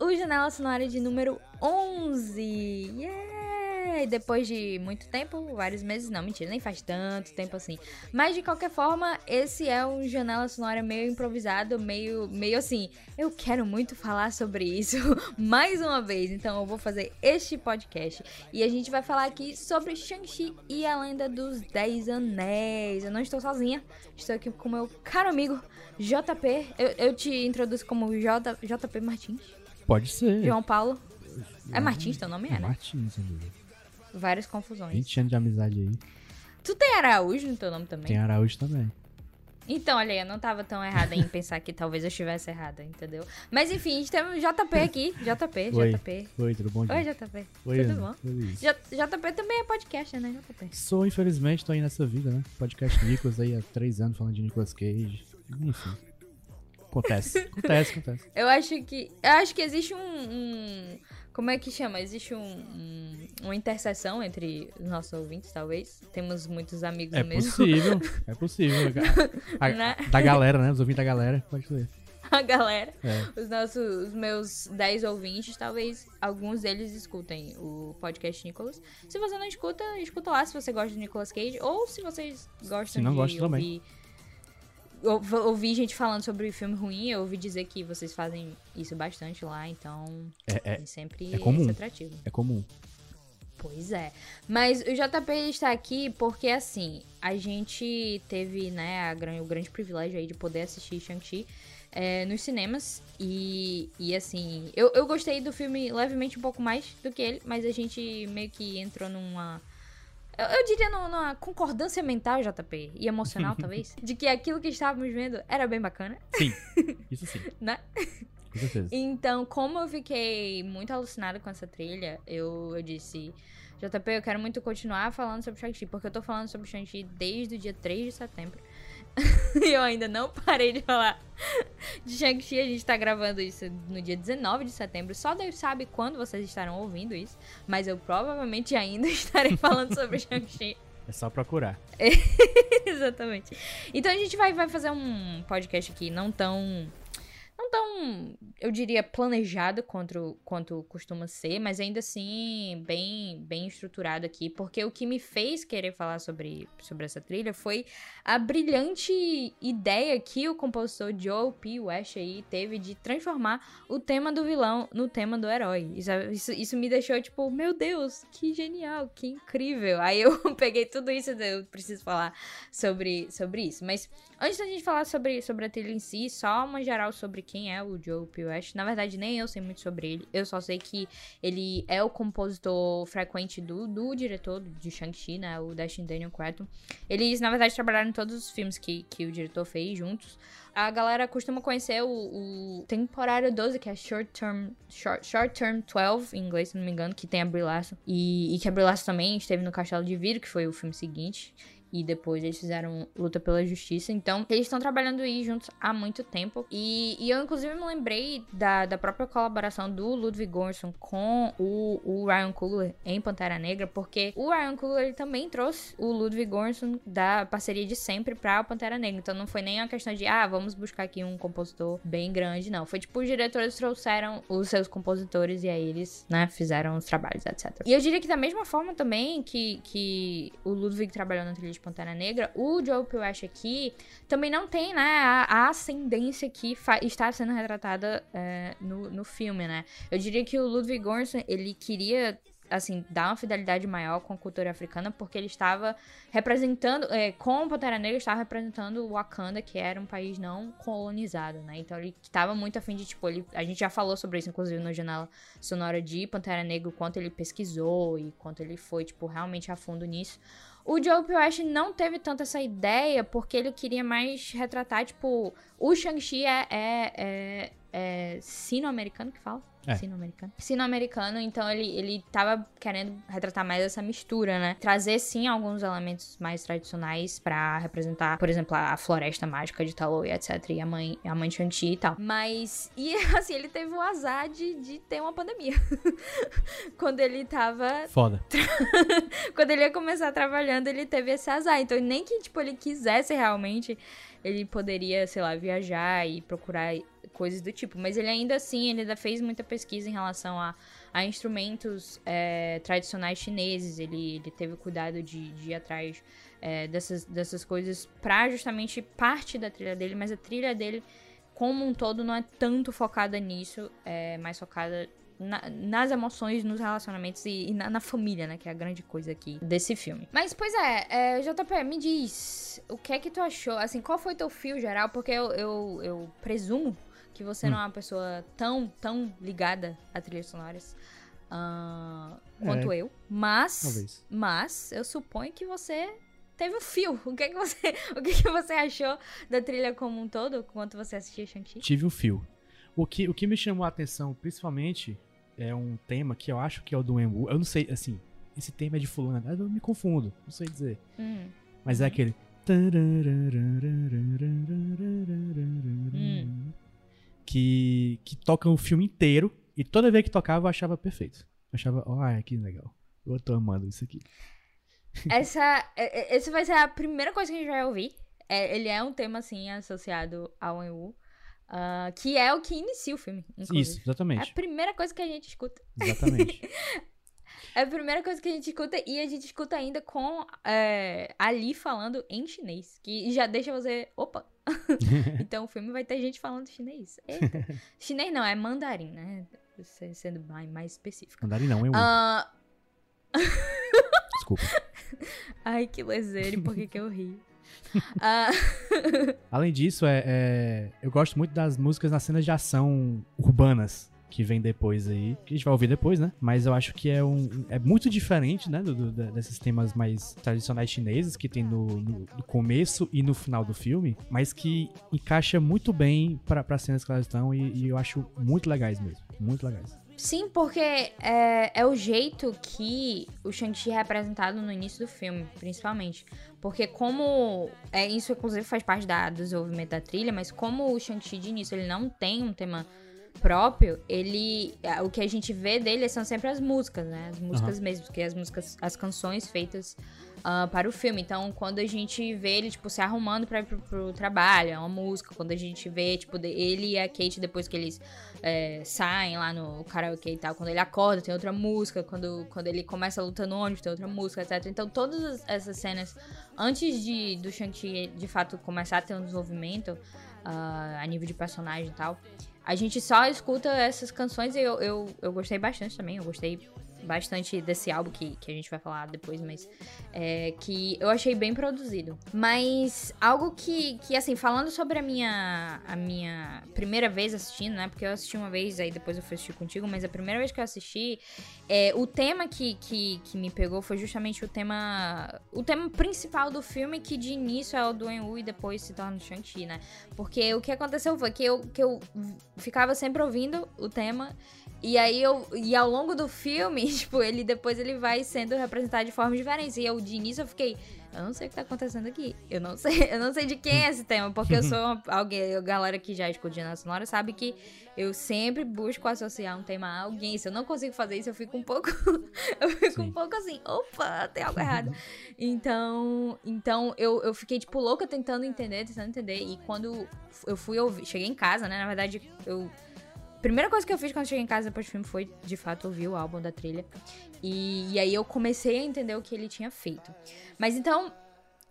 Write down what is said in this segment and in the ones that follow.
o Janela Sonora de número 11. Yeah! Depois de muito tempo, vários meses, não, mentira, nem faz tanto tempo assim. Mas de qualquer forma, esse é um Janela Sonora meio improvisado, meio, meio assim. Eu quero muito falar sobre isso mais uma vez, então eu vou fazer este podcast. E a gente vai falar aqui sobre Shang-Chi e a Lenda dos Dez Anéis. Eu não estou sozinha, estou aqui com meu caro amigo JP. Eu, eu te introduzo como J, JP Martins. Pode ser. João Paulo. É Martins teu nome, é, É né? Martins, sem dúvida. Várias confusões. 20 anos de amizade aí. Tu tem Araújo no teu nome também? Tem Araújo também. Então, olha aí, eu não tava tão errada em pensar que talvez eu estivesse errada, entendeu? Mas enfim, a gente tem o JP aqui. JP, Oi. JP. Oi, tudo bom? Oi? JP. Oi, Tudo Ana. bom? J- JP também é podcast, né, JP? Sou, infelizmente, tô aí nessa vida, né? Podcast Nicolas aí há três anos falando de Nicolas Cage. Enfim. Acontece. Acontece, acontece. Eu acho que. Eu acho que existe um. um- como é que chama? Existe um, um- uma interseção entre os nossos ouvintes, talvez. Temos muitos amigos É mesmo. possível. É possível. A- a- Né? Da galera, né? Os ouvintes da galera. Pode ser. A galera. É. Os nossos, os meus 10 ouvintes, talvez alguns deles escutem o podcast Nicolas. Se você não escuta, escuta lá se você gosta de Nicolas Cage ou se vocês gostam Se não de gosta ouvir, ou- ouvir gente falando sobre filme ruim. Eu ouvi dizer que vocês fazem isso bastante lá, então É, é, é sempre é comum. atrativo. é comum. Pois é. Mas o JP está aqui porque, assim, a gente teve, né, a o grande privilégio aí de poder assistir Shang-Chi é, nos cinemas. E, e assim, eu, eu gostei do filme levemente um pouco mais do que ele, mas a gente meio que entrou numa. Eu, eu diria numa, concordância mental, JP, e emocional, talvez, de que aquilo que estávamos vendo era bem bacana, Sim. Isso sim. né? Com certeza. Então, como eu fiquei muito alucinada com essa trilha, eu, eu disse, JP, eu quero muito continuar falando sobre Shang-Chi, porque eu tô falando sobre Shang-Chi desde o dia 3 de setembro. eu ainda não parei de falar de Shang-Chi. A gente tá gravando isso no dia 19 de setembro. Só Deus sabe quando vocês estarão ouvindo isso. Mas eu provavelmente ainda estarei falando sobre Shang-Chi. É só procurar. Exatamente. Então a gente vai, vai fazer um podcast aqui não tão. Não tão, eu diria, planejado quanto, quanto costuma ser, mas ainda assim bem, bem estruturado aqui, porque o que me fez querer falar sobre, sobre essa trilha foi a brilhante ideia que o compositor Joe P. West aí teve de transformar o tema do vilão no tema do herói. Isso, isso, isso me deixou tipo, meu Deus, que genial, que incrível. Aí eu peguei tudo isso, eu preciso falar sobre, sobre isso. Mas antes da gente falar sobre, sobre a trilha em si, só uma geral sobre quem é o Joe P. West. Na verdade, nem eu sei muito sobre ele. Eu só sei que ele é o compositor frequente do, do diretor de Shang-Chi, né? O Destin Daniel Cretton. Eles, na verdade, trabalharam em todos os filmes que, que o diretor fez juntos. A galera costuma conhecer o, o temporário 12, que é Short Term, Short, Short Term 12, em inglês, se não me engano, que tem a Brie Larson. E, e que a Brie Larson também esteve no Castelo de Vidro, que foi o filme seguinte. E depois eles fizeram Luta pela Justiça. Então, eles estão trabalhando aí juntos há muito tempo. E, e eu, inclusive, me lembrei da, da própria colaboração do Ludwig Göransson com o, o Ryan Coogler em Pantera Negra, porque o Ryan Coogler também trouxe o Ludwig Göransson da parceria de sempre pra Pantera Negra. Então, não foi nem uma questão de, ah, vamos buscar aqui um compositor bem grande, não. Foi tipo, os diretores trouxeram os seus compositores e aí eles, né, fizeram os trabalhos, etc. E eu diria que da mesma forma também que, que o Ludwig trabalhou na trilha de Pantera Negra, o Joe P. West aqui também não tem, né, a, a ascendência que está sendo retratada é, no, no filme, né? Eu diria que o Ludwig Göransson, ele queria assim, dar uma fidelidade maior com a cultura africana, porque ele estava representando, é, com o Pantera Negra, estava representando o Wakanda, que era um país não colonizado, né? Então ele estava muito afim de, tipo, ele, a gente já falou sobre isso, inclusive, no Janela Sonora de Pantera Negra, quanto ele pesquisou e quanto ele foi, tipo, realmente a fundo nisso. O Joe P. West não teve tanto essa ideia, porque ele queria mais retratar, tipo, o Shang-Chi é, é, é, é sino-americano que fala? É. Sino-americano. Sino-americano, então ele, ele tava querendo retratar mais essa mistura, né? Trazer, sim, alguns elementos mais tradicionais pra representar, por exemplo, a floresta mágica de Talo e etc. E a mãe, a mãe de Shang-Chi e tal. Mas, e assim, ele teve o azar de, de ter uma pandemia. Quando ele tava Foda. quando ele ia começar trabalhando, ele teve esse azar. Então, nem que, tipo, ele quisesse realmente, ele poderia, sei lá, viajar e procurar coisas do tipo. Mas ele ainda assim, ele ainda fez muita pesquisa em relação a, a instrumentos é, tradicionais chineses. Ele, ele teve cuidado de, de ir atrás é, dessas, dessas coisas pra justamente parte da trilha dele, mas a trilha dele como um todo não é tanto focada nisso, é mais focada na, nas emoções, nos relacionamentos e, e na, na, família, né? Que é a grande coisa aqui desse filme. Mas, pois é, é, JP, me diz, o que é que tu achou? Assim, qual foi teu fio geral? Porque eu, eu, eu presumo que você hum. não é uma pessoa tão, tão ligada a trilhas sonoras uh, quanto é, eu. Mas, talvez. mas, eu suponho que você teve o fio. O que é que você, o que, é que você achou da trilha como um todo, quando você assistia Shang-Chi? Tive o fio. O que, o que me chamou a atenção, principalmente, é um tema que eu acho que é o do Wenwu. Eu não sei, assim, esse tema é de fulano, eu me confundo, não sei dizer. Hum. Mas é aquele... Hum. Que, que toca o filme inteiro e toda vez que tocava eu achava perfeito. Eu achava, olha que legal. Eu tô amando isso aqui. Essa, essa vai ser a primeira coisa que a gente vai ouvir. É, ele é um tema, assim, associado ao Wenwu. Uh, que é o que inicia o filme. Inclusive. Isso, exatamente. É a primeira coisa que a gente escuta. Exatamente. é a primeira coisa que a gente escuta e a gente escuta ainda com é, Ali falando em chinês. Que já deixa você. Opa! então o filme vai ter gente falando chinês. Eita. chinês não, é mandarim, né? Sendo mais, específico. Mandarim não, é um. Uh... Desculpa. Ai, que lezeiro, por que, que eu ri? Uh... Além disso, é, é, eu gosto muito das músicas nas cenas de ação urbanas que vem depois aí, que a gente vai ouvir depois, né? Mas eu acho que é um é muito diferente, né, do, do desses temas mais tradicionais chineses que tem no, no, no, começo e no final do filme, mas que encaixa muito bem para as cenas que elas estão e, e eu acho muito legais mesmo, muito legais. Sim, porque é, é o jeito que o Shang-Chi é representado no início do filme, principalmente. Porque como... É, isso, inclusive, faz parte da, do desenvolvimento da trilha, mas como o Shang-Chi, de início, ele não tem um tema próprio, ele... É, o que a gente vê dele são sempre as músicas, né? As músicas uhum. mesmo, que as músicas... As canções feitas uh, para o filme. Então, quando a gente vê ele, tipo, se arrumando para ir pro, pro, trabalho, é uma música. Quando a gente vê, tipo, ele e a Kate, depois que eles é, saem lá no karaokê e tal, quando ele acorda, tem outra música. Quando, quando ele começa a luta no ônibus, tem outra música, etc. Então, todas essas cenas, antes de do Shang-Chi, de fato, começar a ter um desenvolvimento uh, a nível de personagem e tal, a gente só escuta essas canções e eu, eu, eu gostei bastante também. Eu gostei bastante desse álbum que, que a gente vai falar depois, mas é, que eu achei bem produzido. Mas algo que, que assim, falando sobre a minha, a minha primeira vez assistindo, né? Porque eu assisti uma vez, aí depois eu fui assistir contigo, mas a primeira vez que eu assisti, é, o tema que, que, que me pegou foi justamente o tema. O tema principal do filme, que de início é o do Enwu e depois se torna o Shang-Chi, né? Porque o que aconteceu foi que eu, que eu ficava sempre ouvindo o tema e aí eu. E ao longo do filme, tipo, ele depois ele vai sendo representado de formas diferentes. E eu de início eu fiquei. Eu não sei o que tá acontecendo aqui. Eu não sei, eu não sei de quem é esse tema, porque eu sou uma, alguém, a galera que já escuta na sonora sabe que eu sempre busco associar um tema a alguém. Se eu não consigo fazer isso, eu fico um pouco eu fico Sim. um pouco assim, opa, tem algo errado. então, então eu, eu fiquei tipo louca tentando entender, tentando entender e quando eu fui ouvir, cheguei em casa, né? Na verdade, eu primeira coisa que eu fiz quando cheguei em casa depois do filme foi, de fato, ouvir o álbum da trilha. E, e aí eu comecei a entender o que ele tinha feito. Mas então,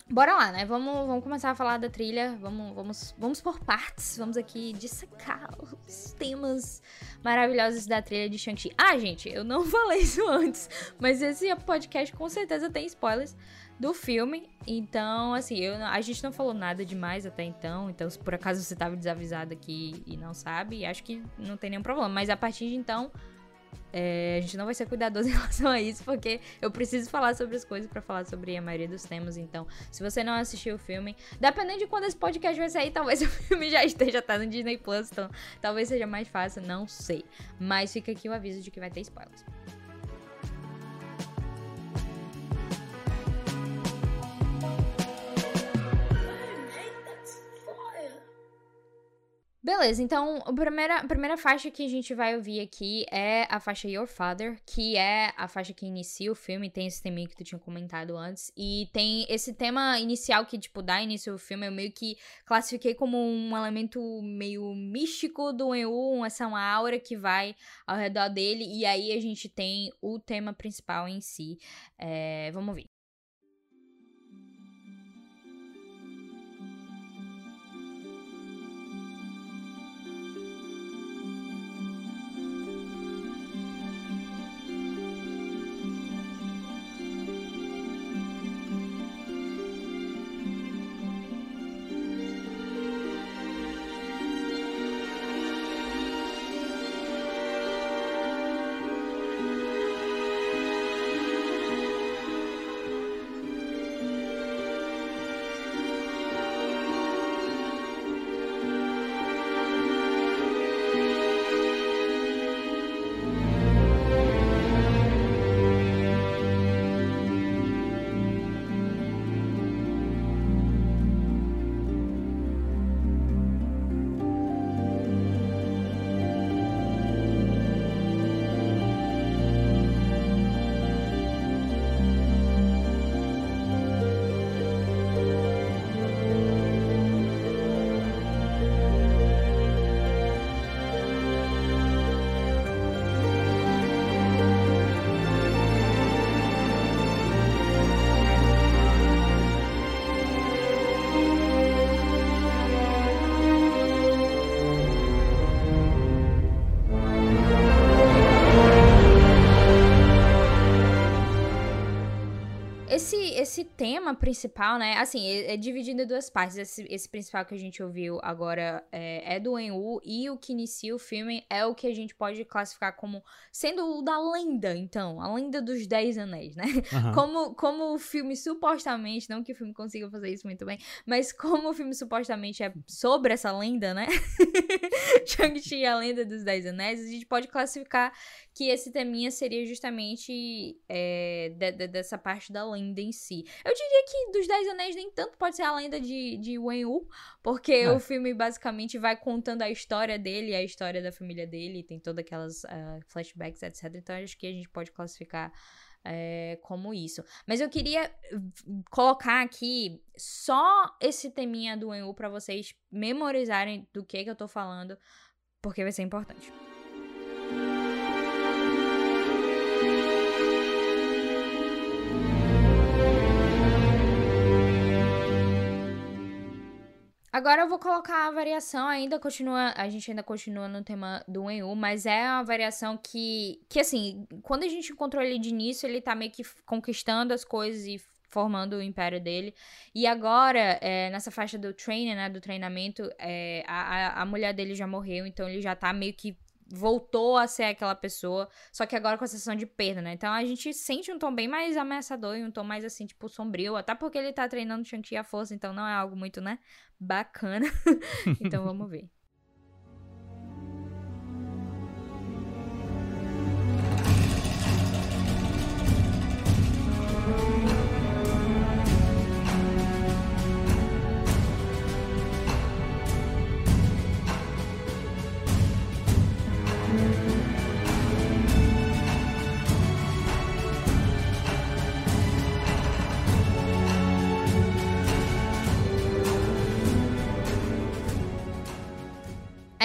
Bora lá, né? Vamos, vamos começar a falar da trilha. Vamos, vamos, vamos por partes. Vamos aqui dissecar os temas maravilhosos da trilha de Shang-Chi. Ah, gente, eu não falei isso antes, mas esse podcast com certeza tem spoilers do filme. Então, assim, eu, a gente não falou nada demais até então. Então, se por acaso você estava desavisado aqui e não sabe, acho que não tem nenhum problema. Mas a partir de então, é, a gente não vai ser cuidadoso em relação a isso, porque eu preciso falar sobre as coisas para falar sobre a maioria dos temas. Então, se você não assistiu o filme, dependendo de quando esse podcast vai sair, talvez o filme já esteja tá no Disney Plus, então talvez seja mais fácil, não sei. Mas fica aqui o aviso de que vai ter spoilers. Beleza, então a primeira, a primeira faixa que a gente vai ouvir aqui é a faixa Your Father, que é a faixa que inicia o filme, tem esse tema que tu tinha comentado antes, e tem esse tema inicial que, tipo, dá início ao filme, eu meio que classifiquei como um elemento meio místico do EU, essa uma aura que vai ao redor dele, e aí a gente tem o tema principal em si. É, vamos ouvir. Tema principal, né? Assim, é, é, dividido em duas partes. Esse, esse principal que a gente ouviu agora é, é do Enwu, e o que inicia o filme é o que a gente pode classificar como sendo o da lenda, então. A lenda dos Dez Anéis, né? Uhum. Como, como o filme supostamente, não que o filme consiga fazer isso muito bem, mas como o filme supostamente é sobre essa lenda, né? Shang-Chi a lenda dos Dez Anéis, a gente pode classificar que esse teminha seria justamente é, de, de, dessa parte da lenda em si. Eu diria que dos Dez Anéis nem tanto pode ser a lenda de, de Wen Wu, porque é. o filme basicamente vai contando a história dele, a história da família dele, tem todas aquelas uh, flashbacks, etc. Então acho que a gente pode classificar é, como isso. Mas eu queria colocar aqui só esse teminha do Wen Wu pra vocês memorizarem do que, que eu tô falando, porque vai ser importante. Agora eu vou colocar a variação, ainda continua, a gente ainda continua no tema do EU, mas é uma variação que, que assim, quando a gente encontrou ele de início, ele tá meio que conquistando as coisas e formando o império dele. E agora, é, nessa faixa do training, né, do treinamento, é, a, a mulher dele já morreu, então ele já tá meio que voltou a ser aquela pessoa, só que agora com a sensação de perda, né? Então a gente sente um tom bem mais ameaçador e um tom mais assim, tipo, sombrio, até porque ele tá treinando Shang-Chi à força, então não é algo muito, né, bacana. então vamos ver.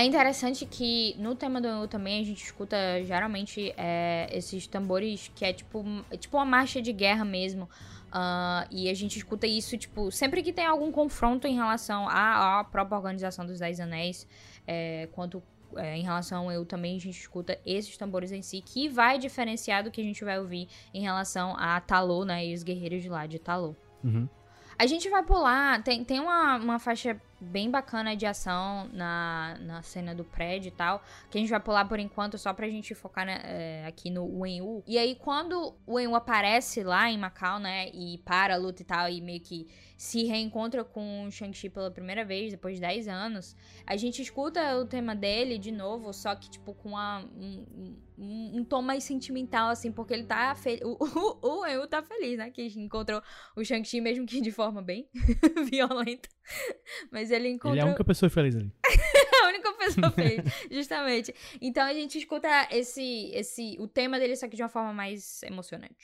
É interessante que no tema do EU também a gente escuta geralmente é, esses tambores que é tipo, é tipo uma marcha de guerra mesmo. Uh, e a gente escuta isso, tipo, sempre que tem algum confronto em relação à, à própria organização dos Dez Anéis, é, quanto é, em relação ao EU também a gente escuta esses tambores em si, que vai diferenciar do que a gente vai ouvir em relação a Talô, né, e os guerreiros de lá de Talô. Uhum. A gente vai pular, tem, tem uma, uma faixa bem bacana de ação na, na cena do prédio e tal, que a gente vai pular por enquanto só pra gente focar né, é, aqui no Wen-Wu. E aí, quando o Wen-Wu aparece lá em Macau, né, e para a luta e tal, e meio que se reencontra com o Shang-Chi pela primeira vez, depois de 10 anos, a gente escuta o tema dele de novo, só que, tipo, com uma, um, um, um tom mais sentimental, assim, porque ele tá feliz. O, o, Eu tá feliz, né? Que encontrou o Shang-Chi, mesmo que de forma bem violenta. Mas ele encontrou. Ele é a única pessoa feliz ali. única pessoa feliz, justamente. Então a gente escuta esse, esse, o tema dele, só que de uma forma mais emocionante.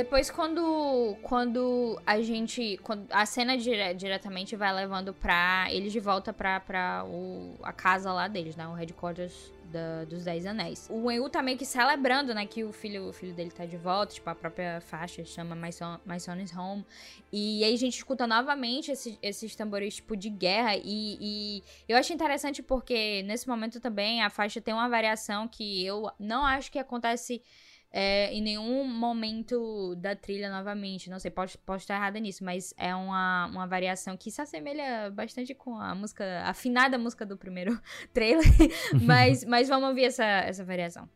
Depois, quando, quando a gente. Quando a cena dire, diretamente vai levando pra. Eles de volta pra, pra o, a casa lá deles, né? O headquarters da, dos Dez Anéis. O Enyu tá meio que celebrando, né? Que o filho, o filho dele tá de volta. Tipo, a própria faixa chama My Son, My Son is Home. E aí a gente escuta novamente esses, esses tambores, tipo, de guerra. E, e eu acho interessante porque nesse momento também a faixa tem uma variação que eu não acho que acontece é, em nenhum momento da trilha novamente. Não sei, posso, posso estar errada nisso, mas é uma, uma variação que se assemelha bastante com a música, a afinada música do primeiro trailer. mas, mas vamos ouvir essa, essa variação.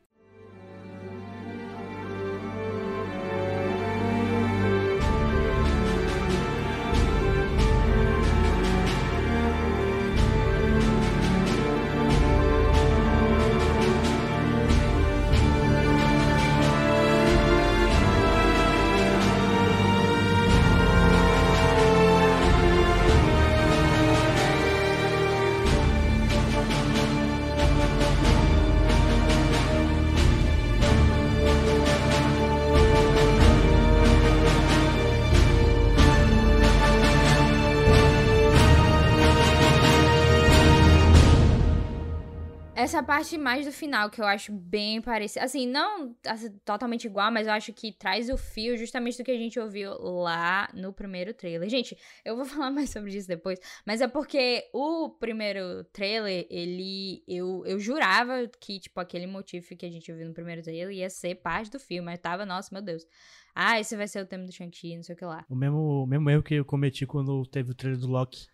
Essa parte mais do final, que eu acho bem parecida. Assim, não assim, totalmente igual, mas eu acho que traz o fio justamente do que a gente ouviu lá no primeiro trailer. Gente, eu vou falar mais sobre isso depois, mas é porque o primeiro trailer, ele. Eu, eu jurava que, tipo, aquele motivo que a gente ouviu no primeiro trailer ia ser parte do filme. Mas tava, nossa, meu Deus. Ah, esse vai ser o tema do Shang-Chi, não sei o que lá. O mesmo, o mesmo erro que eu cometi quando teve o trailer do Loki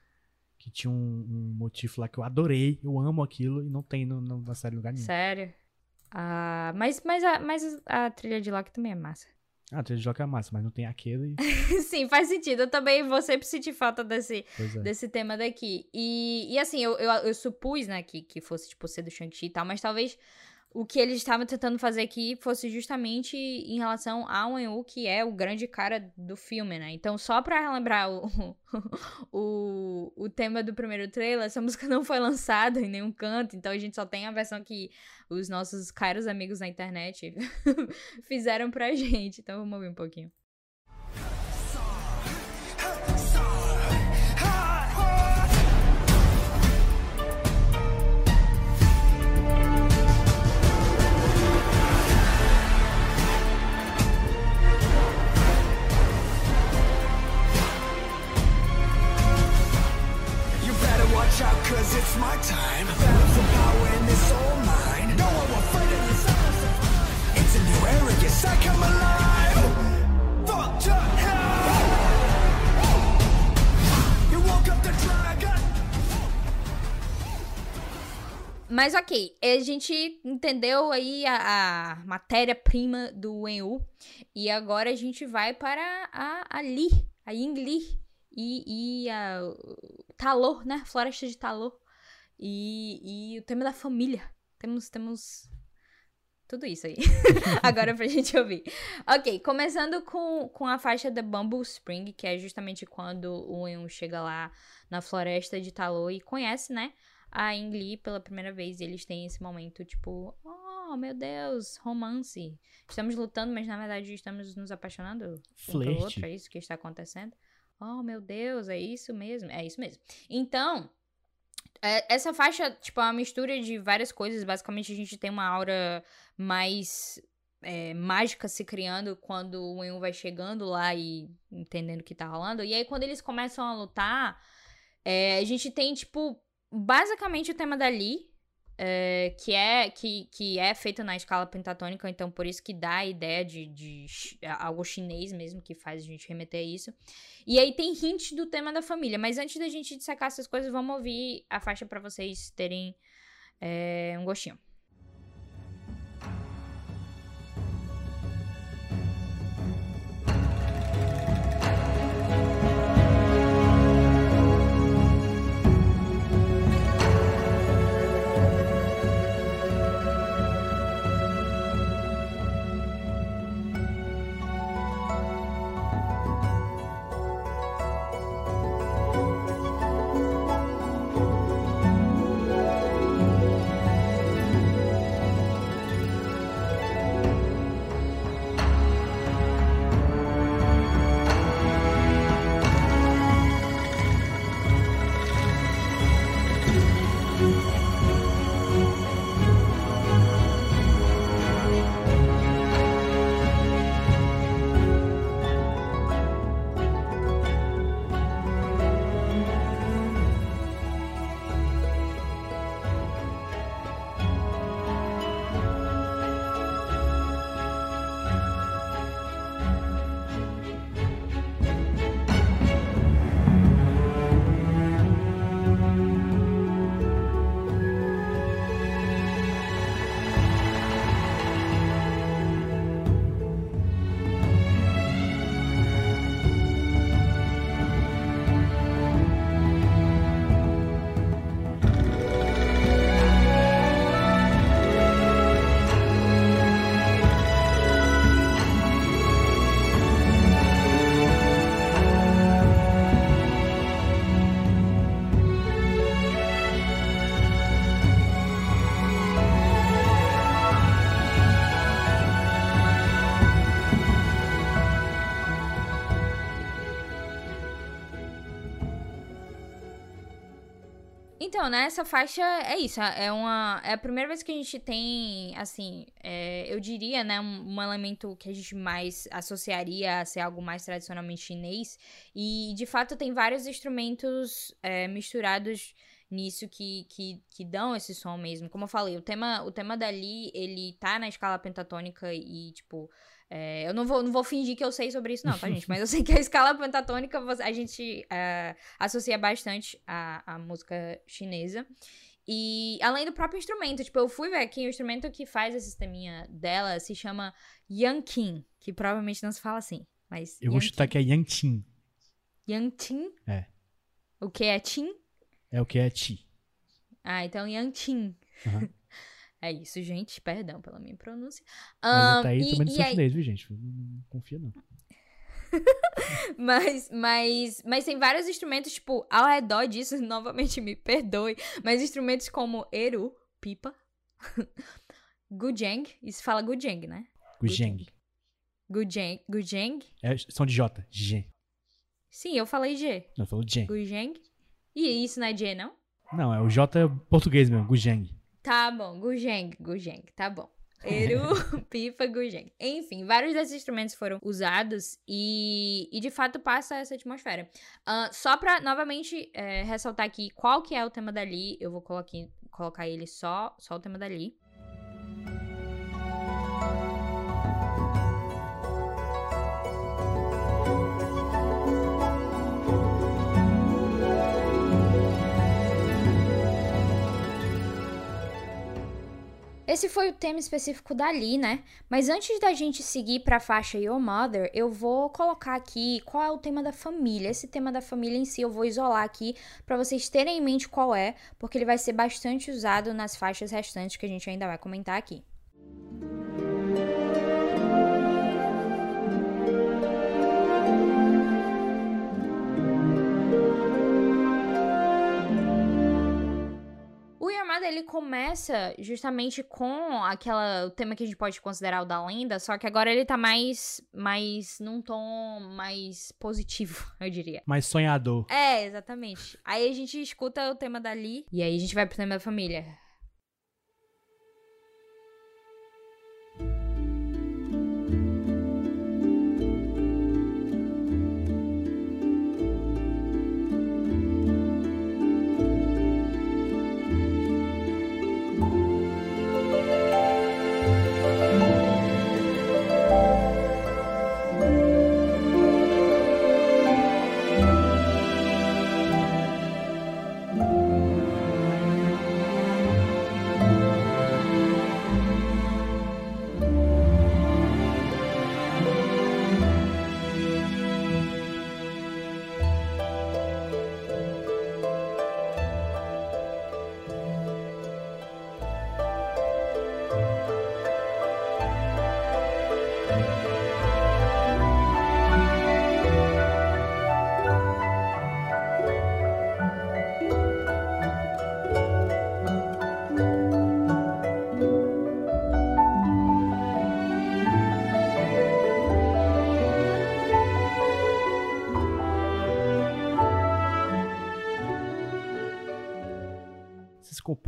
que tinha um, um, motivo lá que eu adorei, eu amo aquilo e não tem no, no, na série lugar nenhum. Sério? Ah, mas, mas, a, mas a trilha de Loki também é massa. Ah, a trilha de Loki é massa, mas não tem aquele. Sim, faz sentido. Eu também vou sempre sentir falta desse, é. desse tema daqui. E, e assim, eu, eu, eu supus, né, que, que fosse, tipo, ser do Shang-Chi e tal, mas talvez o que eles estavam tentando fazer aqui fosse justamente em relação ao Wen que é o grande cara do filme, né? Então, só pra relembrar o, o, o tema do primeiro trailer, essa música não foi lançada em nenhum canto, então a gente só tem a versão que os nossos caros amigos na internet fizeram pra gente. Então, vamos ouvir um pouquinho. It's my time. Battle for power in this soul mine. No will fight in this It's a new era, yes I come alive. Fuck hell. You woke up the dragon. Mas ok, a gente entendeu aí a, a matéria-prima do Wen e agora a gente vai para a, a Li, a Ying Li, e, e a Talor, né? Floresta de Talor. E, e o tema da família. Temos, temos tudo isso aí. Agora pra gente ouvir. Ok, começando com, com a faixa da Bumble Spring, que é justamente quando o Eun chega lá na floresta de Talor e conhece, né? A Ingli pela primeira vez. E eles têm esse momento, tipo, oh meu Deus, romance. Estamos lutando, mas na verdade estamos nos apaixonando um pelo outro. É isso que está acontecendo. Oh, meu Deus, é isso mesmo? É isso mesmo. Então, essa faixa, tipo, é uma mistura de várias coisas. Basicamente, a gente tem uma aura mais é, mágica se criando quando o Eun vai chegando lá e entendendo o que tá rolando. E aí, quando eles começam a lutar, é, a gente tem, tipo, basicamente o tema dali, é, que, é, que, que é feita na escala pentatônica, então por isso que dá a ideia de, de algo chinês mesmo, que faz a gente remeter a isso. E aí tem hint do tema da família, mas antes da gente dissecar essas coisas, vamos ouvir a faixa para vocês terem é, um gostinho. Então, né, essa faixa é isso, é uma é a primeira vez que a gente tem, assim, é, eu diria, né, um, um, elemento que a gente mais associaria a ser algo mais tradicionalmente chinês, e de fato tem vários instrumentos é, misturados nisso que, que, que dão esse som mesmo. Como eu falei, o tema, o tema dali, ele tá na escala pentatônica e, tipo, é, eu não vou, não vou fingir que eu sei sobre isso, não, tá, gente? Mas eu sei que a escala pentatônica a gente é, associa bastante à, à música chinesa. E além do próprio instrumento, tipo, eu fui ver aqui, o instrumento que faz esse sisteminha dela se chama Yanqin, que provavelmente não se fala assim, mas... Eu vou chutar que é Yanqin. Yanqin? É. O que é Tin? É o que é Ti. Ah, então Yanqin. Uhum. É isso, gente. Perdão pela minha pronúncia. Mas um, até aí e, também não sou chinês, viu, gente? Não confia, não. mas, mas, mas tem vários instrumentos, tipo, ao redor disso, novamente me perdoe, mas instrumentos como Eru, pipa, Gujeng, isso fala Gujeng, né? Gujeng. Gujeng. Gujeng. É, são de J, G. Sim, eu falei G. Não, falou G. Gujeng. E isso não é G, não? Não, é o J português mesmo, Gujeng. Tá bom, Gujeng, Gujeng, tá bom. Eru, pipa, gujeng. Enfim, vários desses instrumentos foram usados e, e de fato passa essa atmosfera. Uh, só pra novamente é, ressaltar aqui qual que é o tema dali, eu vou colocar, colocar ele só, só o tema dali. Esse foi o tema específico dali, né? Mas antes da gente seguir para a faixa Your Mother, eu vou colocar aqui qual é o tema da família. Esse tema da família em si eu vou isolar aqui para vocês terem em mente qual é, porque ele vai ser bastante usado nas faixas restantes que a gente ainda vai comentar aqui. Ele começa justamente com aquela o tema que a gente pode considerar o da lenda, só que agora ele tá mais mais num tom mais positivo, eu diria. Mais sonhador. É, exatamente. Aí a gente escuta o tema dali e aí a gente vai pro tema da família.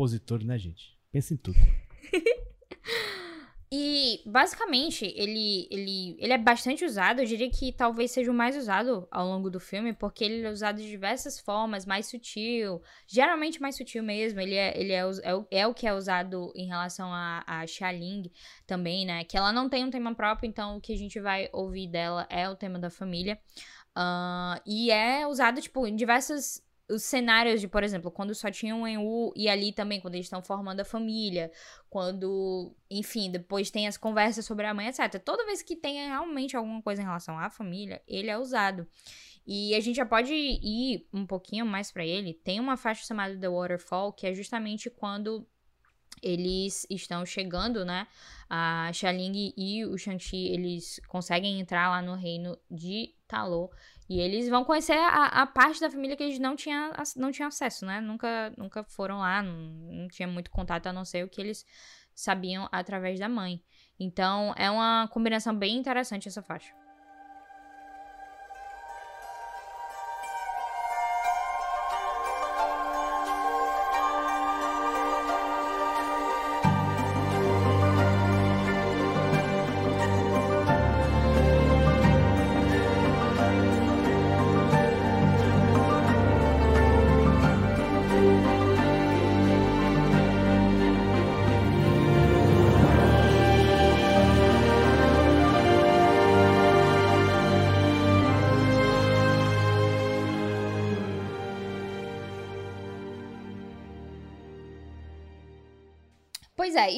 Compositor, né, gente? Pensa em tudo. e, basicamente, ele, ele, ele é bastante usado. Eu diria que talvez seja o mais usado ao longo do filme, porque ele é usado de diversas formas, mais sutil. Geralmente mais sutil mesmo. Ele é, ele é, é, o, é o que é usado em relação a, a Xia também, né? Que ela não tem um tema próprio, então o que a gente vai ouvir dela é o tema da família. Uh, e é usado, tipo, em diversas os cenários de, por exemplo, quando só tinha um EU e ali também, quando eles estão formando a família, quando, enfim, depois tem as conversas sobre a mãe, etc. Toda vez que tem realmente alguma coisa em relação à família, ele é usado. E a gente já pode ir um pouquinho mais para ele. Tem uma faixa chamada The Waterfall, que é justamente quando eles estão chegando, né? A Xialing e o Shang-Chi, eles conseguem entrar lá no reino de Talô. E eles vão conhecer a, a, parte da família que eles não tinham, não tinham acesso, né? Nunca, nunca foram lá, não, não tinha muito contato, a não ser o que eles sabiam através da mãe. Então, é uma combinação bem interessante essa faixa.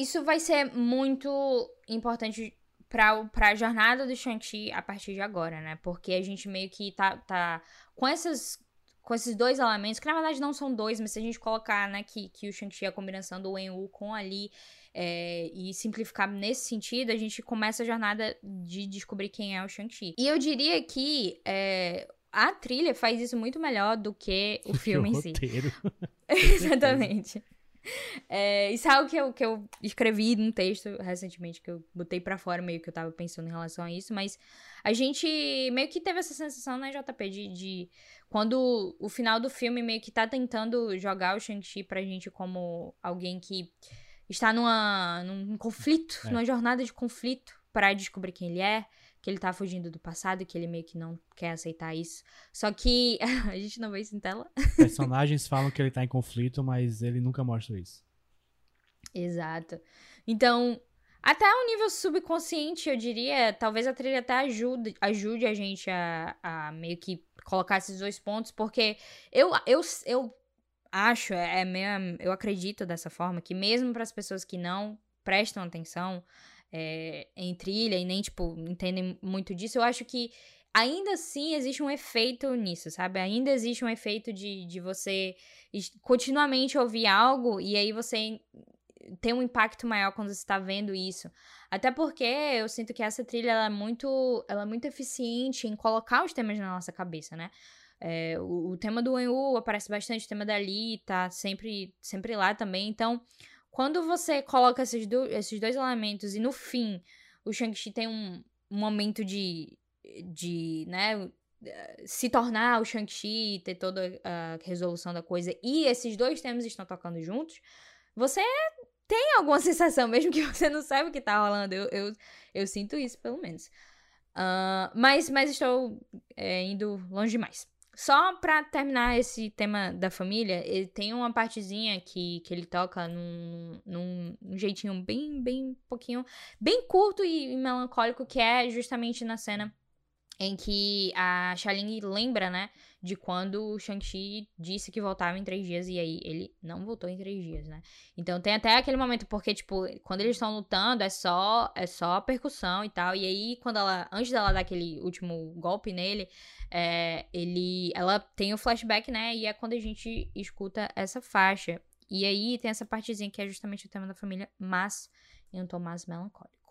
Isso vai ser muito importante pra, pra jornada do Shang-Chi a partir de agora, né? Porque a gente meio que tá, tá com essas com esses dois elementos, que na verdade não são dois, mas se a gente colocar, né, que, que o Shang-Chi é a combinação do Wen-Wu com ali é, e simplificar nesse sentido, a gente começa a jornada de descobrir quem é o Shang-Chi. E eu diria que é, a trilha faz isso muito melhor do que o filme o em si. Exatamente. É, isso é algo que eu, que eu escrevi num texto recentemente, que eu botei pra fora, meio que eu tava pensando em relação a isso, mas a gente meio que teve essa sensação, né, JP, de, de quando o final do filme meio que tá tentando jogar o Shang-Chi pra gente como alguém que está numa, num conflito, É. numa jornada de conflito para descobrir quem ele é, que ele tá fugindo do passado e que ele meio que não quer aceitar isso. Só que a gente não vê isso em tela. Personagens falam que ele tá em conflito, mas ele nunca mostra isso. Exato. Então, até o nível subconsciente, eu diria, talvez a trilha até ajude, ajude a gente a, a meio que colocar esses dois pontos, porque eu, eu, eu acho, é é meio, eu acredito dessa forma, que mesmo para as pessoas que não prestam atenção é, em trilha e nem, tipo, entendem muito disso, eu acho que ainda assim existe um efeito nisso, sabe? Ainda existe um efeito de, de você continuamente ouvir algo e aí você tem um impacto maior quando você está vendo isso. Até porque eu sinto que essa trilha é muito, ela é muito eficiente em colocar os temas na nossa cabeça, né? É, o, o tema do Wen-Wu aparece bastante, o tema da Li tá sempre, sempre lá também. Então, quando você coloca esses, do- esses dois elementos e no fim o Shang-Chi tem um, um momento de, de, né, se tornar o Shang-Chi, ter toda a resolução da coisa e esses dois temas estão tocando juntos, você tem alguma sensação, mesmo que você não saiba o que tá rolando. Eu, eu, eu sinto isso, pelo menos. Ah, mas, mas estou é, indo longe demais. Só pra terminar esse tema da família, ele tem uma partezinha que, que ele toca num, num, num jeitinho bem, bem pouquinho, bem curto e, e melancólico, que é justamente na cena em que a Shaling lembra, né, de quando o Shang-Chi disse que voltava em três dias e aí ele não voltou em três dias, né? Então tem até aquele momento, porque, tipo, quando eles estão lutando é só é só percussão e tal. E aí, quando ela. Antes dela dar aquele último golpe nele, é, ele. Ela tem o flashback, né? E é quando a gente escuta essa faixa. E aí tem essa partezinha que é justamente o tema da família, mas em um tom mais melancólico.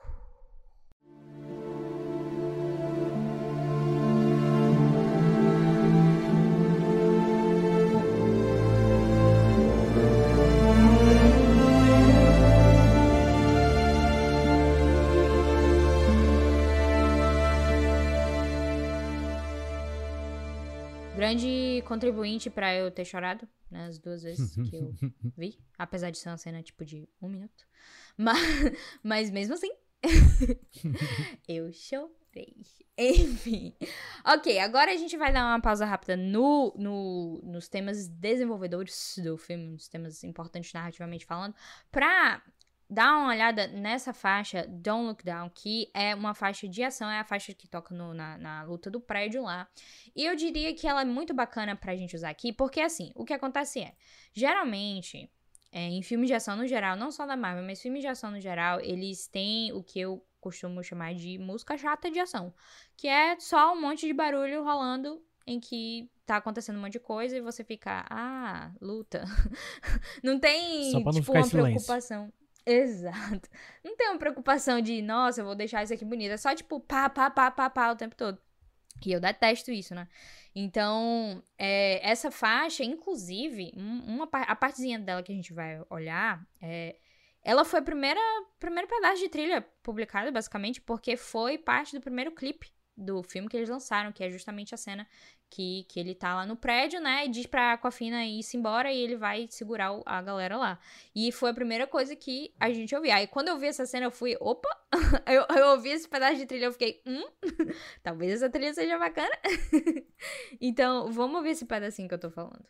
Grande contribuinte pra eu ter chorado, né? As duas vezes que eu vi. Apesar de ser uma cena, tipo, de um minuto. Mas, mas mesmo assim, eu chorei. Enfim. Ok, agora a gente vai dar uma pausa rápida no, no, nos temas desenvolvedores do filme, nos temas importantes narrativamente falando, pra dar uma olhada nessa faixa Don't Look Down, que é uma faixa de ação, é a faixa que toca no- na, na luta do prédio lá. E eu diria que ela é muito bacana pra gente usar aqui, porque assim, o que acontece é, geralmente, é, em filmes de ação no geral, não só da Marvel, mas filmes de ação no geral, eles têm o que eu costumo chamar de música chata de ação, que é só um monte de barulho rolando em que tá acontecendo um monte de coisa e você fica, ah, luta. não tem, não tipo, em uma silêncio. Exato. Não tem uma preocupação de, nossa, eu vou deixar isso aqui bonito. É só, tipo, pá, pá, pá, pá, pá o tempo todo. E eu detesto isso, né? Então, é, essa faixa, inclusive, um- uma, a partezinha dela que a gente vai olhar, é, ela foi a primeira, primeiro pedaço de trilha publicada, basicamente, porque foi parte do primeiro clipe do filme que eles lançaram, que é justamente a cena que, que ele tá lá no prédio, né? E diz pra Aquafina ir-se embora e ele vai segurar o- a galera lá. E foi a primeira coisa que a gente ouvia. Aí quando eu vi essa cena, eu fui, opa! eu, eu ouvi esse pedaço de trilha, eu fiquei, hum, talvez essa trilha seja bacana. então, vamos ouvir esse pedacinho que eu tô falando.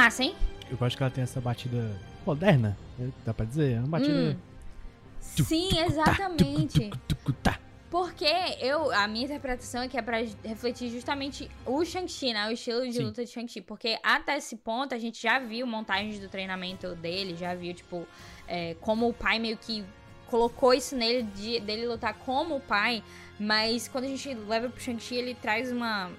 Massa, hein? Eu gosto que ela tem essa batida moderna, né? dá pra dizer? É uma batida. Hum. Sim, exatamente. Porque eu, a minha interpretação é que é pra refletir justamente o Shang-Chi, né? O estilo de Sim. luta de Shang-Chi. Porque até esse ponto a gente já viu montagens do treinamento dele, já viu, tipo, é, como o pai meio que colocou isso nele, de, dele lutar como o pai. Mas quando a gente leva pro Shang-Chi, ele traz uma.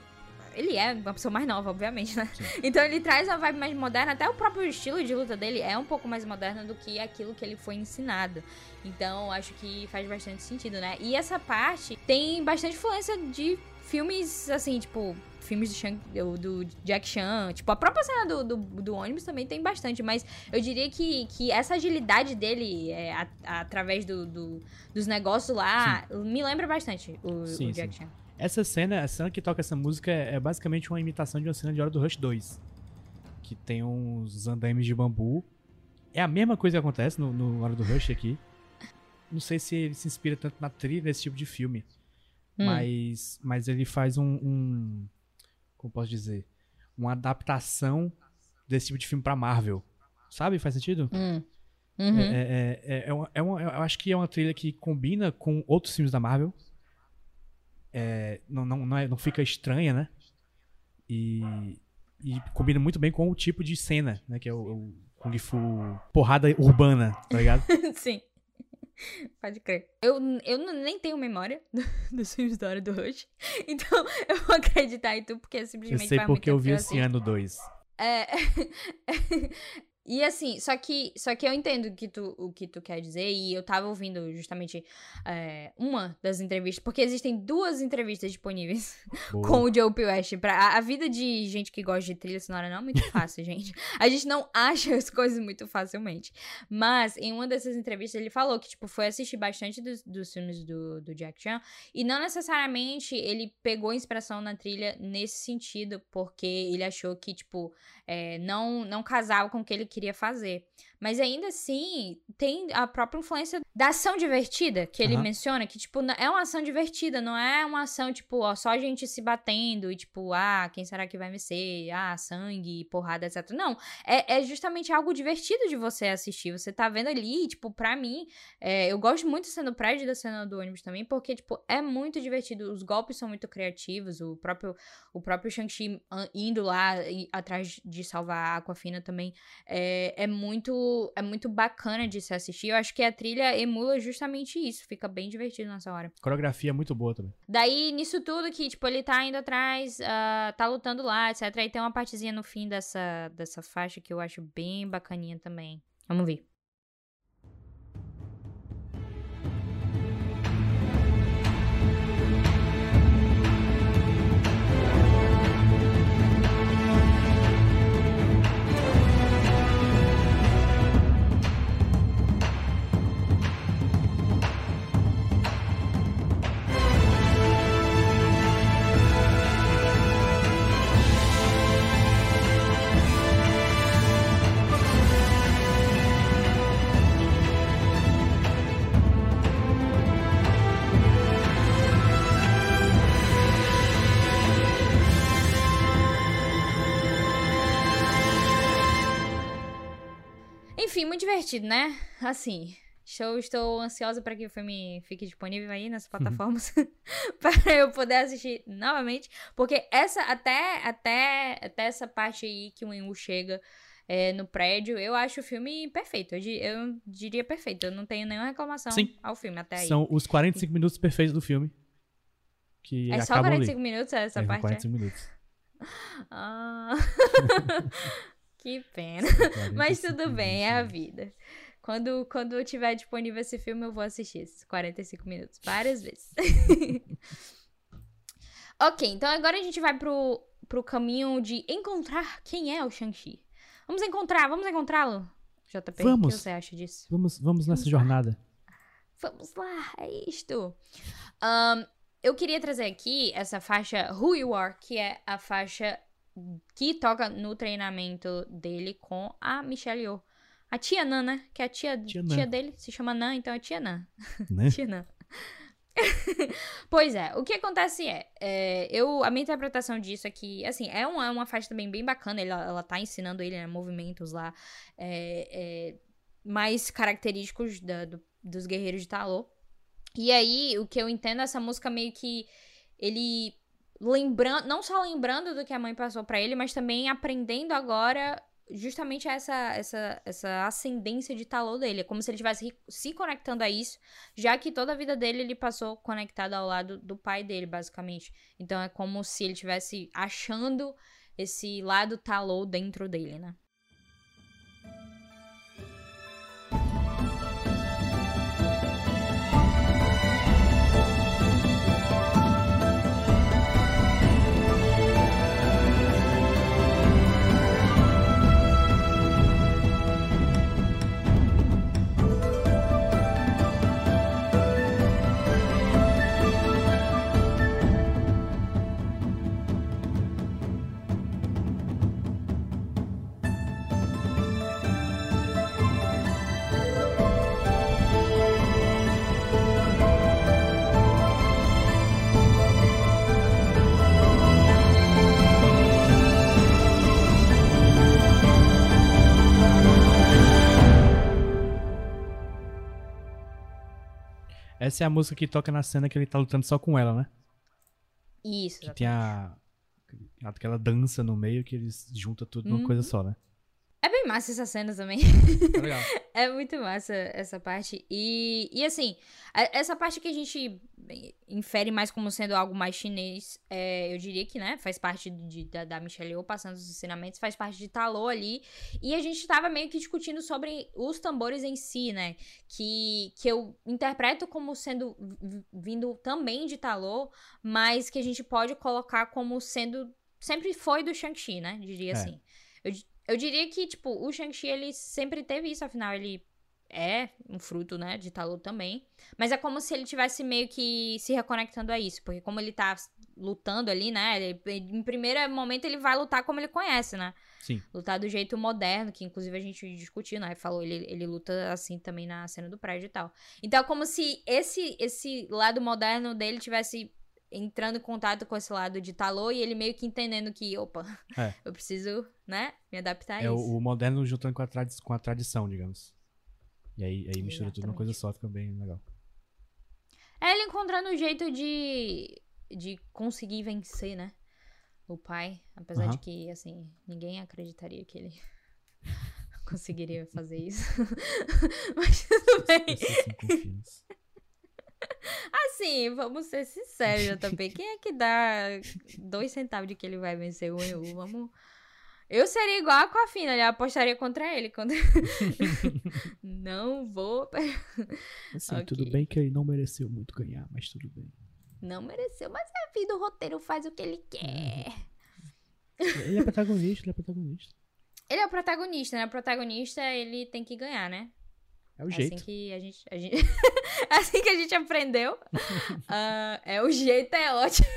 Ele é uma pessoa mais nova, obviamente, né? Sim. Então ele traz uma vibe mais moderna, até o próprio estilo de luta dele é um pouco mais moderno do que aquilo que ele foi ensinado. Então acho que faz bastante sentido, né? E essa parte tem bastante influência de filmes, assim, tipo, filmes do, Shang, do, do Jack Chan. Tipo, a própria cena do, do, do ônibus também tem bastante, mas eu diria que, que essa agilidade dele, é, a- através do, do- dos negócios lá, me lembra bastante o, Sim, o Jack sim. Chan. Essa cena, a cena que toca essa música é, é basicamente uma imitação de uma cena de Hora do Rush 2. Que tem uns andames de bambu. É a mesma coisa que acontece no, no Hora do Rush aqui. Não sei se ele se inspira tanto na trilha desse tipo de filme. Hum. Mas, mas ele faz um, um. Como posso dizer? Uma adaptação desse tipo de filme pra Marvel. Sabe? Faz sentido? Hum. Uhum. É, é, é, é uma, é uma- eu acho que é uma trilha que combina com outros filmes da Marvel. É, não, não, não, é- não fica estranha, né? E, e combina muito bem com o tipo de cena, né? Que é o, o Kung Fu porrada urbana, tá ligado? Sim. Pode crer. Eu, eu nem tenho memória do- dos filmes da hora do Rush. Então eu vou acreditar em tu, porque Eu simplesmente sei faz muito porque eu vi esse assisto. ano 2. É. E assim, só que, só que eu entendo o que tu, o que tu quer dizer, e eu tava ouvindo justamente é, uma das entrevistas, porque existem duas entrevistas disponíveis com o Joe P. West. Pra, a, a vida de gente que gosta de trilha sonora não é muito fácil, gente. A gente não acha as coisas muito facilmente. Mas, em uma dessas entrevistas, ele falou que, tipo, foi assistir bastante dos, dos filmes do, do Jack Chan, e não necessariamente ele pegou inspiração na trilha nesse sentido, porque ele achou que, tipo, é, não, não casava com o que ele queria fazer. Mas ainda assim, tem a própria influência da ação divertida que ele Aham. menciona, que, tipo, é uma ação divertida, não é uma ação, tipo, ó, só gente se batendo e, tipo, ah, quem será que vai vencer? Ah, sangue, porrada, etc. Não, é, é justamente algo divertido de você assistir. Você tá vendo ali, tipo, pra mim, é, eu gosto muito da cena do prédio da cena do ônibus também, porque, tipo, é muito divertido. Os golpes são muito criativos, o próprio, o próprio Shang-Chi an- indo lá e- atrás de salvar a Aquafina também é, é muito é muito bacana de se assistir. Eu acho que a trilha emula justamente isso, fica bem divertido nessa hora. Coreografia é muito boa também. Daí, nisso tudo que, tipo, ele tá indo atrás, ah, tá lutando lá, etc. Aí tem uma partezinha no fim dessa, dessa faixa que eu acho bem bacaninha também. Vamos ver. Enfim, muito divertido, né? Assim, estou, estou ansiosa para que o filme fique disponível aí nas plataformas para eu poder assistir novamente, porque essa até até até essa parte aí que o Wenwu chega é, no prédio, eu acho o filme perfeito. Eu, eu diria perfeito. Eu não tenho nenhuma reclamação Sim. ao filme até aí. São os 45 minutos perfeitos do filme. Que é só acabam 45 ali. minutos essa É, parte? é? 45 minutos. Ah. que pena. Mas 45 tudo bem, é a vida. Quando, quando eu tiver disponível esse filme, eu vou assistir esses 45 minutos várias vezes. ok, então agora a gente vai pro, pro caminho de encontrar quem é o Shang-Chi. Vamos encontrar, vamos encontrá-lo? JP, o que Vamos. você acha disso? Vamos, vamos nessa Vamos lá. jornada. Vamos lá, é isto. Ahn, eu queria trazer aqui essa faixa Who You Are, que é a faixa que toca no treinamento dele com a Michelle Yeoh. A tia Nan, né? Que é a tia, Tia tia, dele se chama Nan, então é tia Nan. Né? Tia Nan. pois é, o que acontece é, é, eu, a minha interpretação disso é que, assim, é uma, é uma faixa também bem bacana, ela, ela tá ensinando ele, né, movimentos lá é, é, mais característicos da, do, dos guerreiros de Talô. E aí, o que eu entendo, essa música meio que ele lembrando, não só lembrando do que a mãe passou para ele, mas também aprendendo agora justamente essa, essa, essa ascendência de talô dele. É como se ele estivesse se conectando a isso, já que toda a vida dele ele passou conectado ao lado do pai dele, basicamente. Então é como se ele estivesse achando esse lado talô dentro dele, né? Essa é a música que toca na cena que ele tá lutando só com ela, né? Isso. Que tem a, aquela dança no meio que eles juntam tudo numa coisa uhum. só, né? É bem massa essa cena também. É é muito massa essa parte. E, e assim, essa parte que a gente infere mais como sendo algo mais chinês, é, eu diria que, né, faz parte de, da, da Michelle Yeoh passando os ensinamentos, faz parte de Talô ali. E a gente tava meio que discutindo sobre os tambores em si, né? Que, que eu interpreto como sendo vindo também de Talô, mas que a gente pode colocar como sendo. Sempre foi do Shang-Chi, né? Diria é. assim. Eu, eu diria que, tipo, o Shang-Chi, ele sempre teve isso, afinal, ele é um fruto, né, de Talu também. Mas é como se ele tivesse meio que se reconectando a isso, porque como ele tá lutando ali, né, ele, em primeiro momento ele vai lutar como ele conhece, né? Sim. Lutar do jeito moderno, que inclusive a gente discutiu, né, falou, ele, ele luta assim também na cena do prédio e tal. Então é como se esse, esse lado moderno dele tivesse entrando em contato com esse lado de talô e ele meio que entendendo que, opa, é. eu preciso, né, me adaptar a é isso. É o, moderno juntando com a, com a tradição, digamos. E aí, aí mistura tudo numa coisa só, fica bem legal. É ele encontrando um jeito de, de conseguir vencer, né, o pai. Apesar de que, assim, ninguém acreditaria que ele conseguiria fazer isso. Mas tudo bem. Assim, vamos ser sinceros, JP. Quem é que dá dois centavos de que ele vai vencer o EU? Vamos. Eu seria igual a Fina, eu apostaria contra ele. Quando... não vou. Assim, okay. tudo bem que ele não mereceu muito ganhar, mas tudo bem. Não mereceu, mas a vida, o roteiro faz o que ele quer. Ele é protagonista, ele é protagonista. Ele é o protagonista, né? O protagonista, ele tem que ganhar, né? É o é jeito. Assim que a gente. A gente assim que a gente aprendeu. Uh, é o jeito, é ótimo.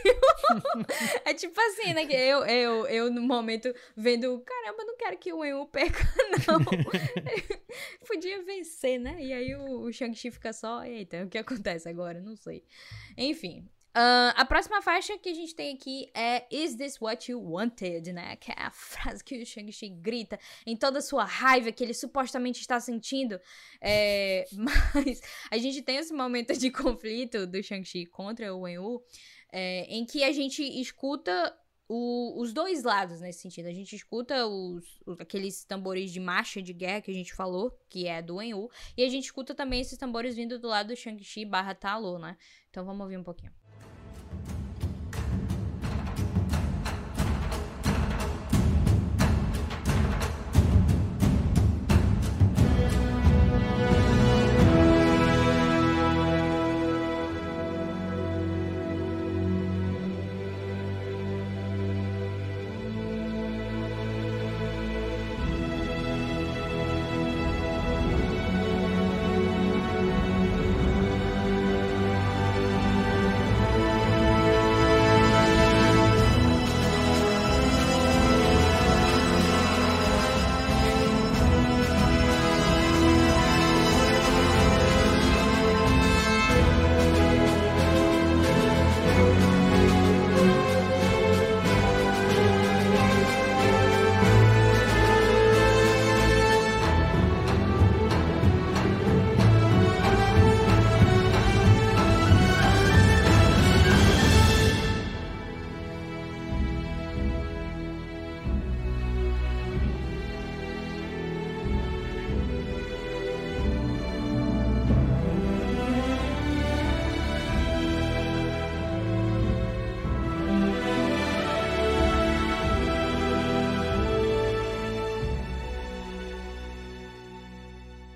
é tipo assim, né? Que eu, eu, eu, no momento, vendo, caramba, não quero que o EU perca, não. Podia vencer, né? E aí o, o Shang-Chi fica só, eita, o que acontece agora? Não sei. Enfim, Uh, a próxima faixa que a gente tem aqui é Is This What You Wanted, né? Que é a frase que o Shang-Chi grita em toda a sua raiva que ele supostamente está sentindo. É, mas a gente tem esse momento de conflito do Shang-Chi contra o Wen-Wu, é, em que a gente escuta o, os dois lados nesse sentido. A gente escuta os, os, aqueles tambores de marcha de guerra que a gente falou, que é do Wen-Wu, e a gente escuta também esses tambores vindo do lado do Shang-Chi barra Talo, né? Então vamos ouvir um pouquinho.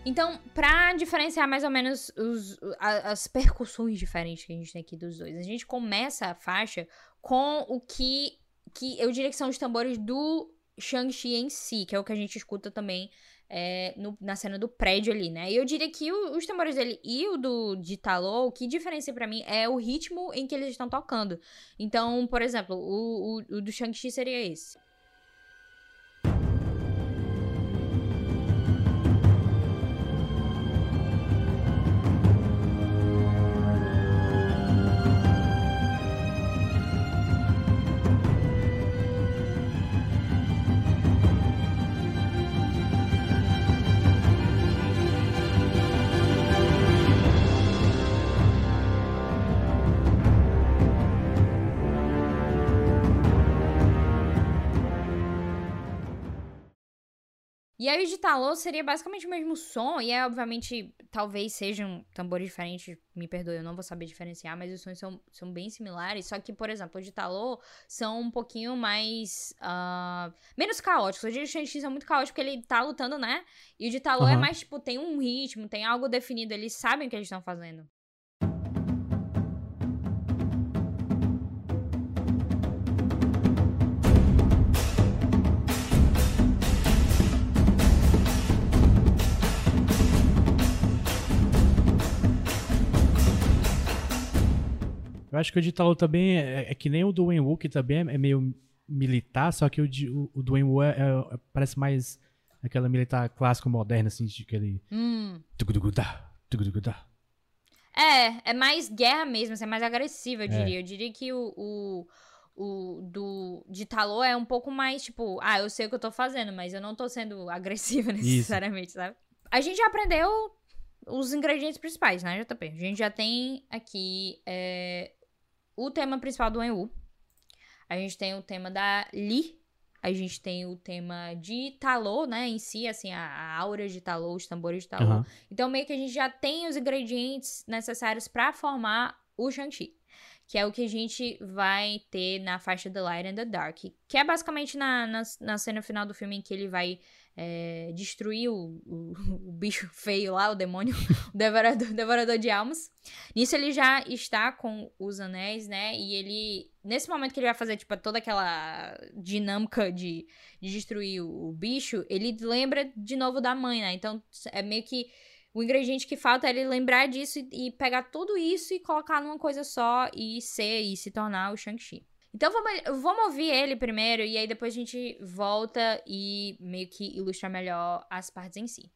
Então, pra diferenciar mais ou menos os, as percussões diferentes que a gente tem aqui dos dois, a gente começa a faixa com o que, que eu diria que são os tambores do Shang-Chi em si, que é o que a gente escuta também é, no, na cena do prédio ali, né? E eu diria que o, os tambores dele e o do de Talô, o que diferencia para mim é o ritmo em que eles estão tocando. Então, por exemplo, o, o, o do Shang-Chi seria esse. E aí o de talô seria basicamente o mesmo som, e é obviamente, talvez sejam tambores diferentes, me perdoe, eu não vou saber diferenciar, mas os sons são, são bem similares, só que, por exemplo, o de talô são um pouquinho mais, uh, menos caóticos, o de Shang-Chi são muito caóticos porque ele tá lutando, né? E o de talô uhum. é mais, tipo, tem um ritmo, tem algo definido, eles sabem o que eles estão fazendo. Eu acho que o de Italo também é, é, que nem o do Wayne Wu, que também é, é meio militar, só que o, de, o, o do Wayne Wu é, é, parece mais aquela militar clássico moderna, assim, de aquele. Hum. É, é mais guerra mesmo, assim, é mais agressiva, eu é. diria. Eu diria que o, o, o do de Talô é um pouco mais, tipo, ah, eu sei o que eu tô fazendo, mas eu não tô sendo agressiva necessariamente, Isso. sabe? A gente já aprendeu os ingredientes principais, né, JP? A gente já tem aqui é, o tema principal do Enwu. A gente tem o tema da Li. A gente tem o tema de Talô, né? Em si, assim, a, a aura de Talô, os tambores de Talô. Uhum. Então, meio que a gente já tem os ingredientes necessários para formar o Shang-Chi que é o que a gente vai ter na faixa The Light and the Dark, que é basicamente na, na, na cena final do filme em que ele vai é, destruir o, o, o, bicho feio lá, o demônio, o devorador, devorador de almas. Nisso ele já está com os anéis, né? E ele, nesse momento que ele vai fazer, tipo, toda aquela dinâmica de, de destruir o, o bicho, ele lembra de novo da mãe, né? Então é meio que o ingrediente que falta é ele lembrar disso e, e pegar tudo isso e colocar numa coisa só e ser e se tornar o Shang-Chi. Então vamos, vamos ouvir ele primeiro e aí depois a gente volta e meio que ilustra melhor as partes em si.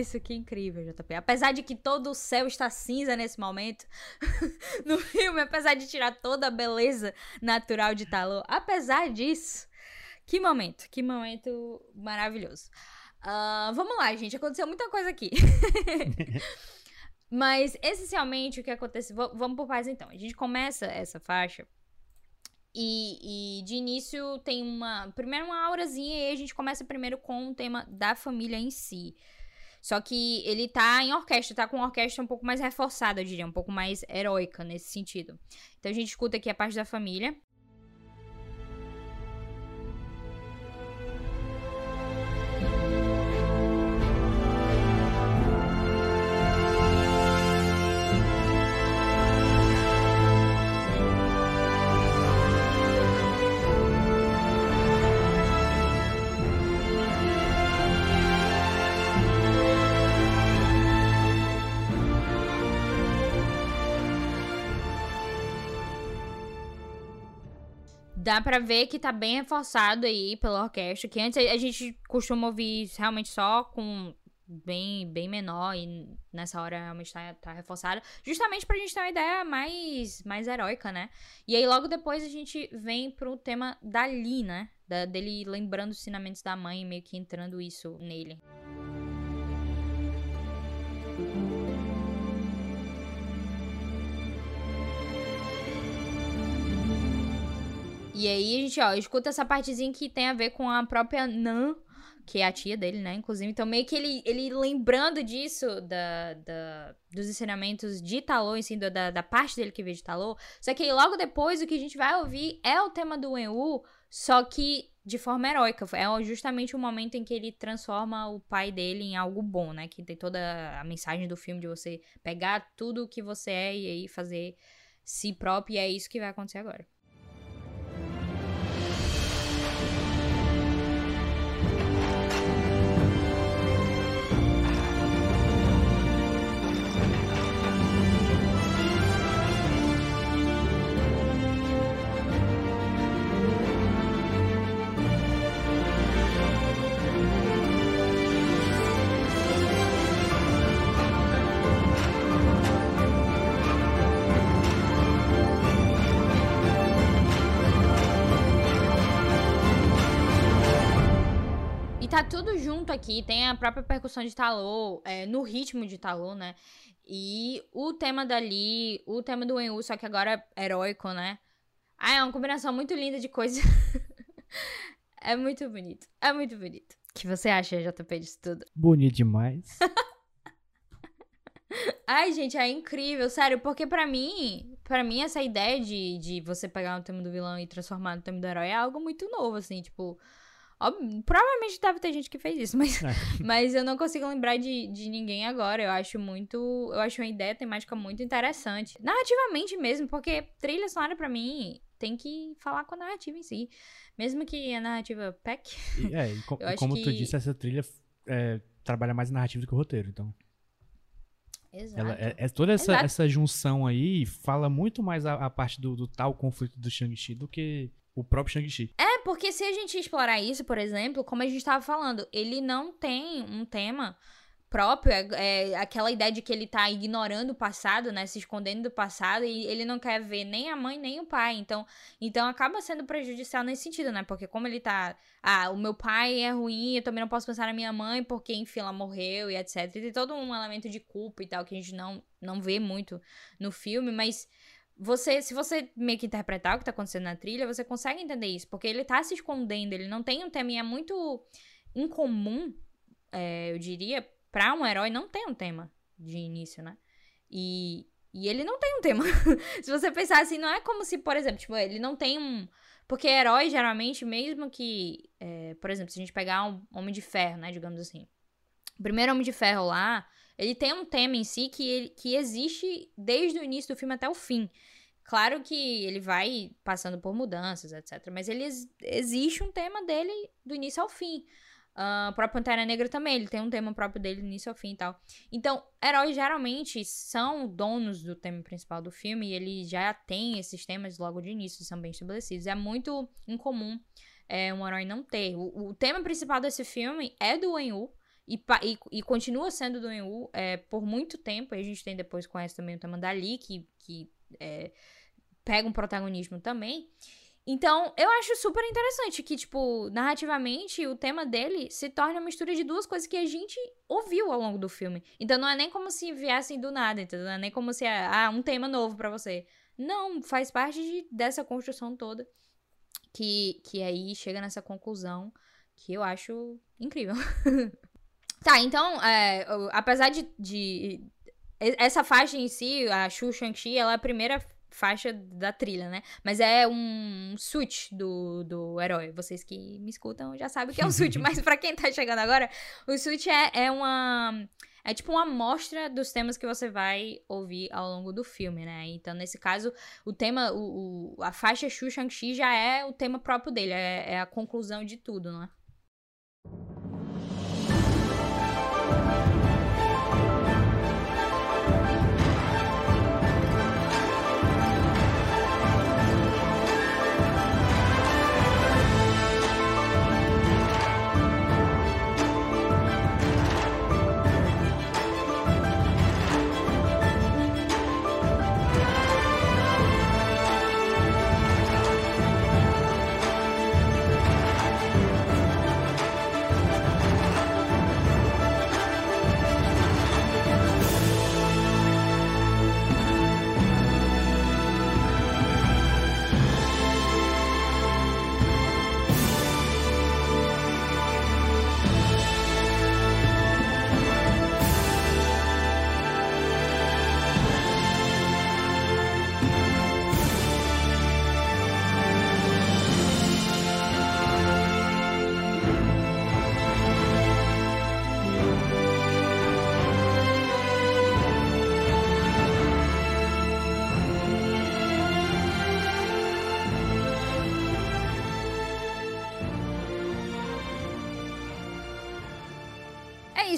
Isso, que incrível, JP. Apesar de que todo o céu está cinza nesse momento, no filme, apesar de tirar toda a beleza natural de Talô, apesar disso, que momento, que momento maravilhoso. Uh, vamos lá, gente, aconteceu muita coisa aqui. Mas, essencialmente, o que acontece... Vamos por paz, então. A gente começa essa faixa e, e, de início tem uma. Primeiro uma aurazinha, e a gente começa primeiro com o tema da família em si. Só que ele tá em orquestra, tá com uma orquestra um pouco mais reforçada, eu diria, um pouco mais heróica nesse sentido. Então a gente escuta aqui a parte da família. Dá pra ver que tá bem reforçado aí pela orquestra, que antes a gente costuma ouvir realmente só com bem, bem menor e nessa hora realmente tá, tá reforçado, justamente pra gente ter uma ideia mais, mais heróica, né? E aí logo depois a gente vem pro tema dali, né? Da, dele lembrando os ensinamentos da mãe, meio que entrando isso nele. E aí a gente, ó, escuta essa partezinha que tem a ver com a própria Nan que é a tia dele, né? Inclusive, então meio que ele, ele lembrando disso, da, da, dos ensinamentos de Talô, assim, da, da parte dele que veio de Talô. Só que logo depois o que a gente vai ouvir é o tema do Wen-Wu, só que de forma heróica. É justamente o momento em que ele transforma o pai dele em algo bom, né? Que tem toda a mensagem do filme de você pegar tudo o que você é e aí fazer si próprio, e é isso que vai acontecer agora. Junto aqui. Tem a própria percussão de talô, é, no ritmo de talô, né? E o tema dali, o tema do Wen só que agora é heróico, né? Ah, é uma combinação muito linda de coisas. é muito bonito. É muito bonito. O que você acha, JP, disso tudo? Bonito demais. Ai, gente, é incrível, sério, porque para mim, para mim essa ideia de, de você pegar o tema do vilão e transformar no tema do herói é algo muito novo, assim, tipo, Provavelmente deve ter gente que fez isso, mas, é. mas eu não consigo lembrar de, de ninguém agora. Eu acho muito. Eu acho uma ideia temática muito interessante. Narrativamente mesmo, porque trilha sonora para mim tem que falar com a narrativa em si. Mesmo que a narrativa peck. É, e, co como que... tu disse, essa trilha é, trabalha mais narrativa do que o roteiro, então. Exato. Ela, é, é toda essa, essa junção aí fala muito mais a, a parte do, do tal conflito do Shang-Chi do que o próprio Shang-Chi. É, porque se a gente explorar isso, por exemplo, como a gente estava falando, ele não tem um tema próprio, é, é, aquela ideia de que ele tá ignorando o passado, né, se escondendo do passado e ele não quer ver nem a mãe nem o pai. Então, então acaba sendo prejudicial nesse sentido, né? Porque como ele tá, ah, o meu pai é ruim, eu também não posso pensar na minha mãe porque enfim ela morreu e etc. E tem todo um elemento de culpa e tal que a gente não não vê muito no filme, mas você, se você meio que interpretar o que tá acontecendo na trilha, você consegue entender isso, porque ele tá se escondendo, ele não tem um tema, e é muito incomum, é, eu diria, pra um herói não ter um tema de início, né? E, e ele não tem um tema. se você pensar assim, não é como se, por exemplo, tipo, ele não tem um. Porque herói, geralmente, mesmo que. É, por exemplo, se a gente pegar um Homem de Ferro, né? Digamos assim. O primeiro Homem de Ferro lá, ele tem um tema em si que, que existe desde o início do filme até o fim. Claro que ele vai passando por mudanças, etc. Mas ele existe um tema dele do início ao fim. Uh, o próprio Pantera Negra também, ele tem um tema próprio dele do início ao fim e tal. Então, heróis geralmente são donos do tema principal do filme e ele já tem esses temas logo de início, são bem estabelecidos. É muito incomum é, um herói não ter. O, o tema principal desse filme é do Wen-Wu, e, e, e, continua sendo do Wen-Wu é, por muito tempo. E a gente tem depois conhece também o tema da Lee, que, que é, pega um protagonismo também. Então, eu acho super interessante que, tipo, narrativamente, o tema dele se torna uma mistura de duas coisas que a gente ouviu ao longo do filme. Então, não é nem como se viessem do nada, entendeu? Não é nem como se, ah, um tema novo para você. Não, faz parte de, dessa construção toda que, que aí chega nessa conclusão que eu acho incrível. Tá, então, é, apesar de, de, Essa faixa em si, a Shu Shang-Chi, ela é a primeira faixa da trilha, né? Mas é um switch do, do herói. Vocês que me escutam já sabem o que é o switch, mas para quem tá chegando agora, o switch é, é uma. É tipo uma amostra dos temas que você vai ouvir ao longo do filme, né? Então, nesse caso, o tema, o, o a faixa Shu Shang-Chi já é o tema próprio dele, é, é a conclusão de tudo, né?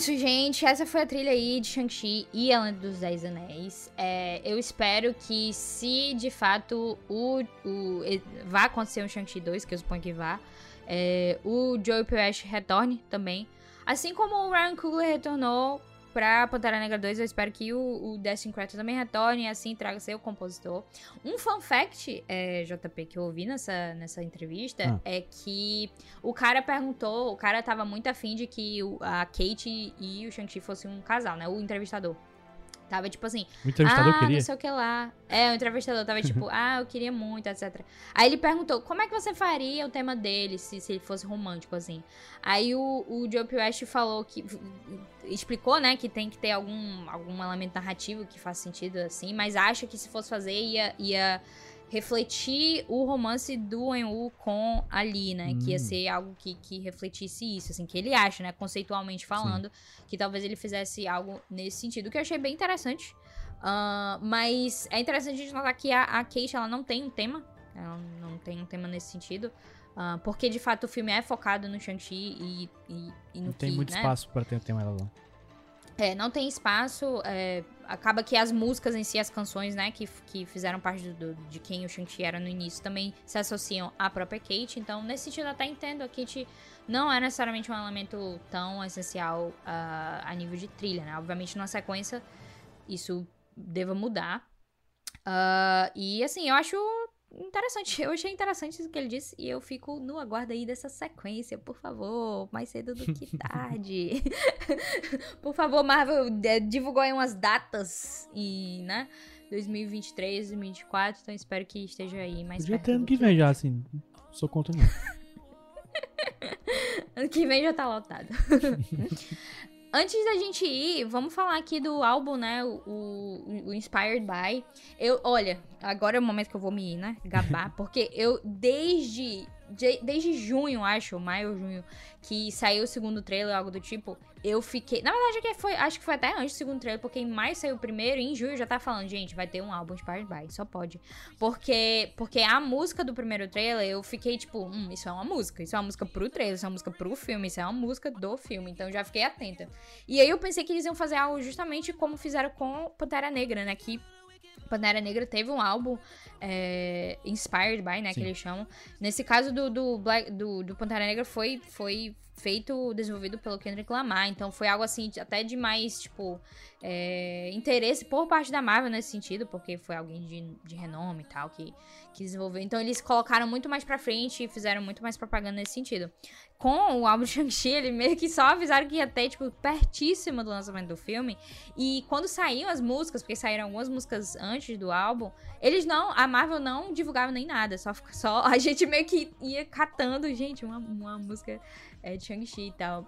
Isso, gente. Essa foi a trilha aí de Shang-Chi e a Lenda dos Dez Anéis. É, eu espero que, se de fato o, o vá acontecer um Shang-Chi 2, que eu suponho que vá, é, o Joey Pesci retorne também. Assim como o Ryan Coogler retornou pra Pantera Negra 2, eu espero que o, o Destin Crater também retorne e assim traga seu compositor. Um fun fact, é, JP, que eu ouvi nessa, nessa entrevista, ah. é que o cara perguntou, o cara tava muito afim de que a Kate e o Shang-Chi fossem um casal, né? O entrevistador. Tava tipo assim. O entrevistador ah, queria? não sei o que lá. É, o entrevistador tava tipo, ah, eu queria muito, etc. Aí ele perguntou, como é que você faria o tema dele se, se ele fosse romântico, assim? Aí o, o Joe West falou que. Explicou, né, que tem que ter algum, algum elemento narrativo que faz sentido, assim, mas acha que se fosse fazer ia. ia refletir o romance do Enwu com a Lee, né? Hum. Que ia hum. ser algo que, que refletisse isso, assim, que ele acha, né? Conceitualmente falando, Sim. que talvez ele fizesse algo nesse sentido, que eu achei bem interessante. Uh, mas é interessante a gente notar que a, a Kate, ela não tem um tema, ela não tem um tema nesse sentido. Uh, porque de fato o filme é focado no Shang-Chi e, e, e, no Não tem que, muito né? espaço para ter um tema lá. É, não tem espaço. É, acaba que as músicas em si, as canções, né, que, que fizeram parte do, de quem o Shang-Chi era no início, também se associam à própria Kate. Então, nesse sentido, até entendo. A Kate não é necessariamente um elemento tão essencial uh, a nível de trilha, né? Obviamente, numa sequência, isso deva mudar. Uh, e, assim, eu acho interessante. Eu achei interessante o que ele disse e eu fico no aguardo aí dessa sequência, por favor, mais cedo do que tarde. por favor, Marvel, é, divulgou aí umas datas e, né, 2023, 2024, então espero que esteja aí mais Podia perto. ter ano que vem já, assim, sou contra não. ano que vem já tá lotado. Antes da gente ir, vamos falar aqui do álbum, né? O, o, o, Inspired By. Eu, olha, agora é o momento que eu vou me ir, né? Gabar, porque eu desde desde junho, acho, maio ou junho, que saiu o segundo trailer, algo do tipo, eu fiquei. Na verdade, que foi, acho que foi até antes do segundo trailer, porque em maio saiu o primeiro e em julho já tá falando, gente, vai ter um álbum Inspired By, só pode. Porque, porque a música do primeiro trailer, eu fiquei tipo, hum, isso é uma música, isso é uma música pro trailer, isso é uma música pro filme, isso é uma música do filme, então já fiquei atenta. E aí eu pensei que eles iam fazer algo justamente como fizeram com Pantera Negra, né? Que Pantera Negra teve um álbum é, inspired by, né, Sim. que eles chamam. Nesse caso do, do, Black, do, do Pantera Negra foi, foi feito, desenvolvido pelo Kendrick Lamar. Então foi algo assim, até de mais, tipo, é, interesse por parte da Marvel nesse sentido, porque foi alguém de, de renome e tal que, que desenvolveu. Então eles colocaram muito mais pra frente e fizeram muito mais propaganda nesse sentido. Com o álbum Shang-Chi, eles meio que só avisaram que ia ter, tipo, pertíssimo do lançamento do filme. E quando saíam as músicas, porque saíram algumas músicas antes do álbum, eles não, a Marvel não divulgava nem nada, só, só a gente meio que ia catando, gente, uma, uma música é, de Shang-Chi e tal.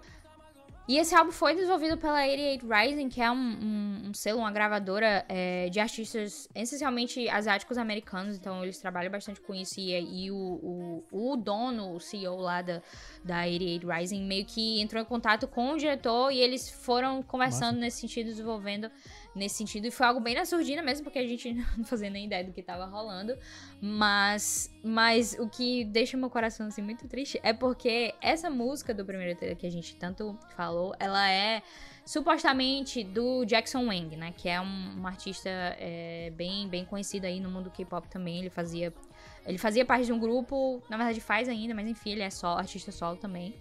E esse álbum foi desenvolvido pela 88 Rising, que é um, um, um selo, uma gravadora é, de artistas essencialmente asiáticos americanos, então eles trabalham bastante com isso. E, e o, o, o, dono, o CEO lá da, da 88 Rising, meio que entrou em contato com o diretor e eles foram conversando Nossa. nesse sentido, desenvolvendo nesse sentido. E foi algo bem na surdina mesmo, porque a gente não fazia nem ideia do que tava rolando. Mas, mas o que deixa meu coração assim muito triste é porque essa música do primeiro trailer que a gente tanto falou, ela é supostamente do Jackson Wang, né? Que é um, um artista é, bem, bem conhecido aí no mundo K-pop também. Ele fazia, ele fazia parte de um grupo, na verdade faz ainda, mas enfim, ele é só artista solo também.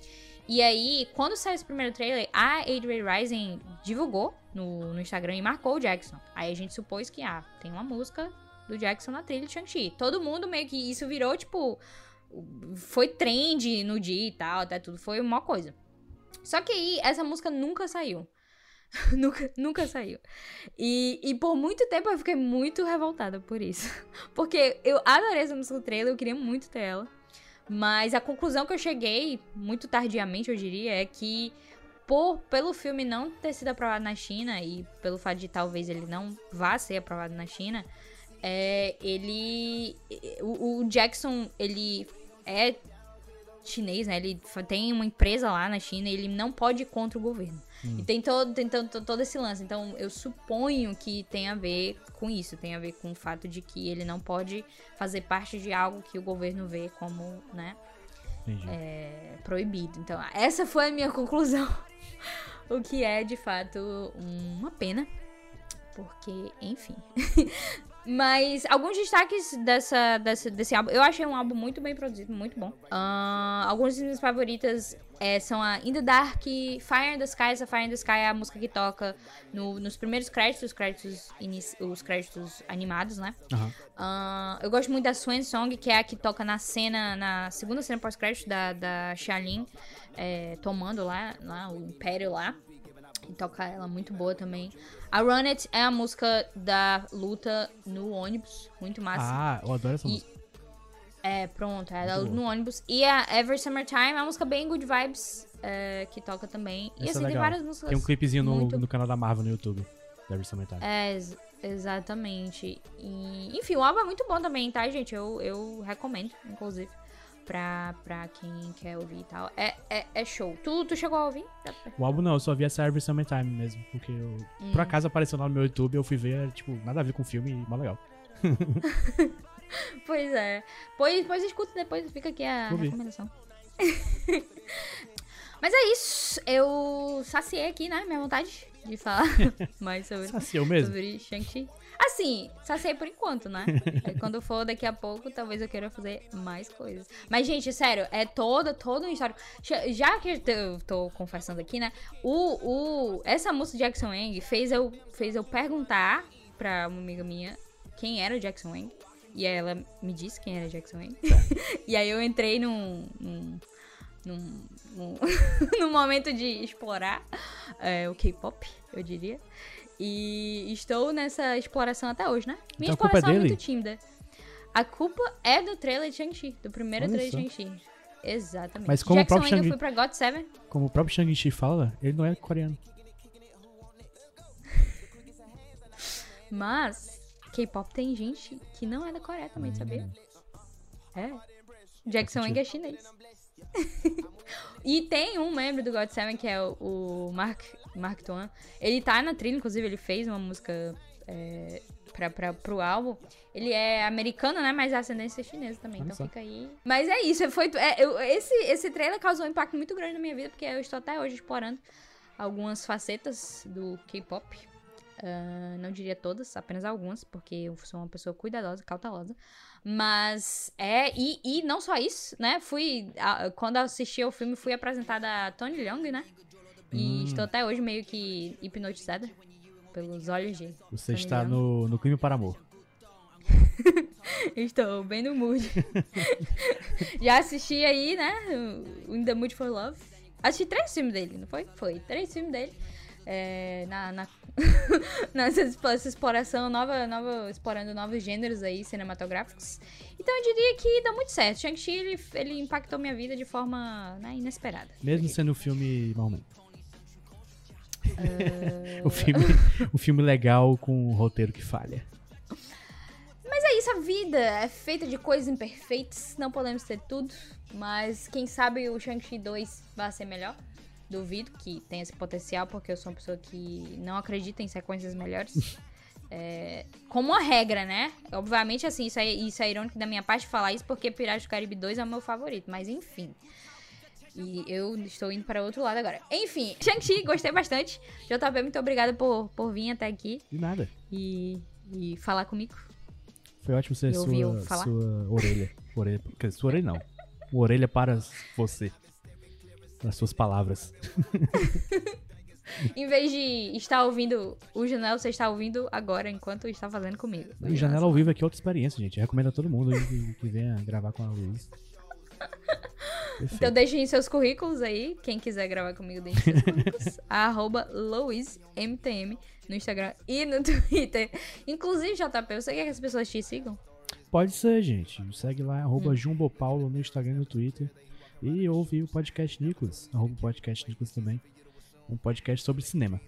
E aí, quando saiu esse primeiro trailer, a Adrian Rising divulgou no, no Instagram e marcou o Jackson. Aí a gente supôs que, ah, tem uma música do Jackson na trilha de Shang-Chi. Todo mundo meio que isso virou, tipo. Foi trend no dia e tal, até tudo. Foi uma coisa. Só que aí, essa música nunca saiu. nunca, nunca saiu. E, e por muito tempo eu fiquei muito revoltada por isso. Porque eu adorei essa música do trailer, eu queria muito ter ela. Mas a conclusão que eu cheguei, muito tardiamente eu diria, é que por pelo filme não ter sido aprovado na China e pelo fato de talvez ele não vá ser aprovado na China, é, ele o, o, Jackson ele é chinês, né? Ele tem uma empresa lá na China e ele não pode ir contra o governo. Hum. E tem todo, tem todo, todo esse lance. Então, eu suponho que tem a ver com isso. Tem a ver com o fato de que ele não pode fazer parte de algo que o governo vê como, né? É, proibido. Então, essa foi a minha conclusão. o que é de fato uma pena. Porque, enfim. Mas alguns destaques dessa, dessa, desse álbum. Eu achei um álbum muito bem produzido, muito bom. Uh, algumas das minhas favoritas é, são a In the Dark, Fire in the Sky. Essa Fire in the Sky é a música que toca no, nos primeiros créditos, os créditos, os créditos animados, né? Aham. Uh, eu gosto muito da Swan Song, que é a que toca na cena, na segunda cena pós-crédito da, da Xialin, é, tomando lá, lá o Império lá. E toca ela muito boa também. A Run It é a música da luta no ônibus, muito massa. Ah, eu adoro essa E- música. É, pronto, é da luta no ônibus. E a Every Summertime é uma música bem good vibes, é, que toca também. E Essa é assim, tem legal. várias músicas. Tem um clipezinho no, muito- no canal da Marvel no YouTube. Da Every Summertime. É, ex- exatamente. E, enfim, o álbum é muito bom também, tá, gente? Eu, eu recomendo, inclusive, pra, pra quem quer ouvir e tal. É, é, é show. Tu, tu chegou a ouvir? O álbum não, eu só vi essa Every Summertime mesmo. Porque eu, por Hum. acaso apareceu lá no meu YouTube, eu fui ver, era, tipo, nada a ver com o filme mó legal. Pois é. Pois, pois escuta depois, fica aqui a Vou ver. recomendação. Mas é isso. Eu saciei aqui, né? Minha vontade de falar mais sobre, Saciou mesmo? sobre Shang-Chi. Assim, saciei por enquanto, né? Quando for daqui a pouco, talvez eu queira fazer mais coisas. Mas, gente, sério, é toda, todo um histórico. Já- que eu tô- confessando aqui, né? O, o, essa de Jackson Wang fez eu, fez eu perguntar pra uma amiga minha quem era o Jackson Wang. E aí ela me disse quem era Jackson Wang. e aí eu entrei num. num, num, num, num momento de explorar é, o K-pop, eu diria. E estou nessa exploração até hoje, né? Minha Então é exploração é, dele? muito tímida. A culpa é do trailer de Shang-Chi, do primeiro Olha trailer de Shang-Chi. Exatamente. Mas como o Jackson próprio Wang eu Shang- fui pra God Seven. Como o próprio Shang-Chi fala, ele não é coreano. Mas K-pop tem gente que não é da Coreia também, Hum. sabia? É. Jackson Wang é chinês. e tem um membro do God Seven que é o, o Mark, Mark Tuan. Ele tá na trilha, inclusive, ele fez uma música é, pra, pra, pro álbum. Ele é americano, né? Mas a ascendência é chinesa também. Olha então só. fica aí. Mas é isso. Foi, é, eu- esse, esse trailer causou um impacto muito grande na minha vida, porque eu estou até hoje explorando algumas facetas do K-pop. Ah, não diria todas, apenas algumas, porque eu sou uma pessoa cuidadosa, cautelosa. Mas é, e, e não só isso, né? Fui, a- quando assisti ao filme, fui apresentada a Tony Leung, né? E Hum. estou até hoje meio que hipnotizada pelos olhos de. Você Tony está Leung. no, no Crime para Amor. Estou bem no mood. Já assisti aí, né? o In the Mood for Love. Assisti três filmes dele, não foi? Foi. Três filmes dele. É, na, na, nessa exploração nova, nova, explorando novos gêneros aí cinematográficos. Então eu diria que dá muito certo. Shang-Chi, ele, ele impactou minha vida de forma né, inesperada. Mesmo sendo um filme marromeno. É. o, filme, um filme legal com um roteiro que falha. Mas é isso, a vida é feita de coisas imperfeitas, não podemos ter tudo, mas quem sabe o Shang-Chi 2 vai ser melhor. Duvido que tenha esse potencial, porque eu sou uma pessoa que não acredita em sequências melhores. É, como uma regra, né? Obviamente, assim, isso é, isso é irônico da minha parte falar isso, porque Piratas do Caribe 2 é o meu favorito, mas enfim. E eu estou indo para outro lado agora. Enfim, Shang-Chi, gostei bastante. JP, muito obrigada por, por vir até aqui E nada. e, e falar comigo. Foi ótimo ser eu sua, sua orelha. orelha. Sua orelha não. Orelha para você. Para suas palavras. Em vez de estar ouvindo o Janela, você está ouvindo agora enquanto está fazendo comigo. E Janela ao vivo aqui é outra experiência, gente. Recomendo a todo mundo que, que venha gravar com a Luiz. Perfeito. Então deixem seus currículos aí. Quem quiser gravar comigo, deixem seus currículos. arroba LouisMTM no Instagram e no Twitter. Inclusive, JP, você quer que as pessoas te sigam? Pode ser, gente. Segue lá, arroba Hum. JumboPaulo no Instagram e no Twitter. E ouve o podcast Nicolas, arroba podcast Nicolas também. Um podcast sobre cinema.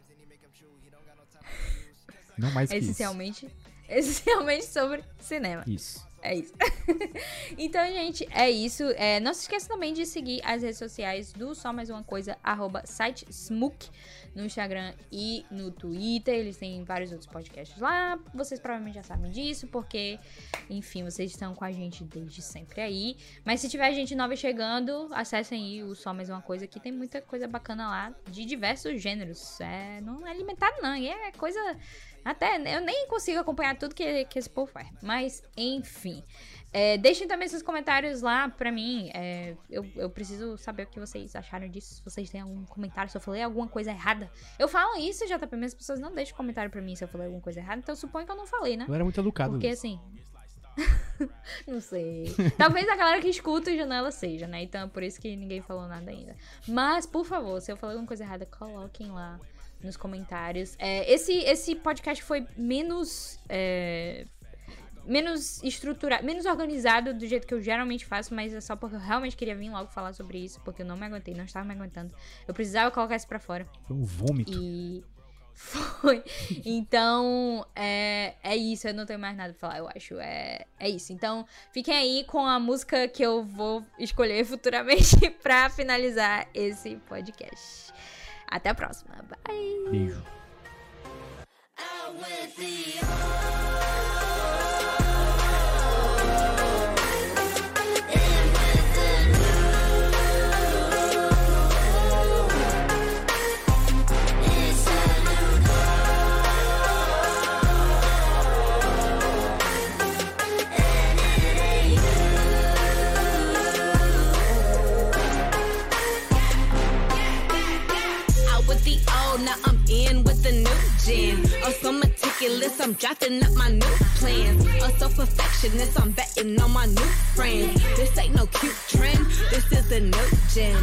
Não mais que isso. Essencialmente. essencialmente sobre cinema. Isso. É isso. então, gente, é isso. É, não se esqueça também de seguir as redes sociais do Só Mais Uma Coisa, arroba site Smook, no Instagram e no Twitter. Eles têm vários outros podcasts lá. Vocês provavelmente já sabem disso, porque, enfim, vocês estão com a gente desde sempre aí. Mas se tiver gente nova chegando, acessem aí o Só Mais Uma Coisa, que tem muita coisa bacana lá, de diversos gêneros. É, não é limitado, não. É coisa até eu nem consigo acompanhar tudo que, que esse povo faz. Mas, enfim. É, deixem também seus comentários lá pra mim. É, eu, eu preciso saber o que vocês acharam disso. Se vocês têm algum comentário, se eu falei alguma coisa errada. Eu falo isso, JP, mas as pessoas não deixam comentário pra mim se eu falei alguma coisa errada. Então eu suponho que eu não falei, né? Não era muito educado. Porque assim. não sei. Talvez a galera que escuta o janela seja, né? Então é por isso que ninguém falou nada ainda. Mas, por favor, se eu falei alguma coisa errada, coloquem lá nos comentários. É, esse, esse podcast foi menos. É, menos estruturado, menos organizado do jeito que eu geralmente faço, mas é só porque eu realmente queria vir logo falar sobre isso, porque eu não me aguentei, não estava me aguentando. Eu precisava colocar isso pra fora. Foi um vômito. E. Foi. Então, é, é isso. Eu não tenho mais nada pra falar, eu acho. É, é isso. Então, fiquem aí com a música que eu vou escolher futuramente pra finalizar esse podcast. Até a próxima. Bye. Beijo. Gin. Oh, so meticulous, I'm drafting up my new plans. Oh, so perfectionist, I'm betting on my new friends. This ain't no cute trend, this is the new gen.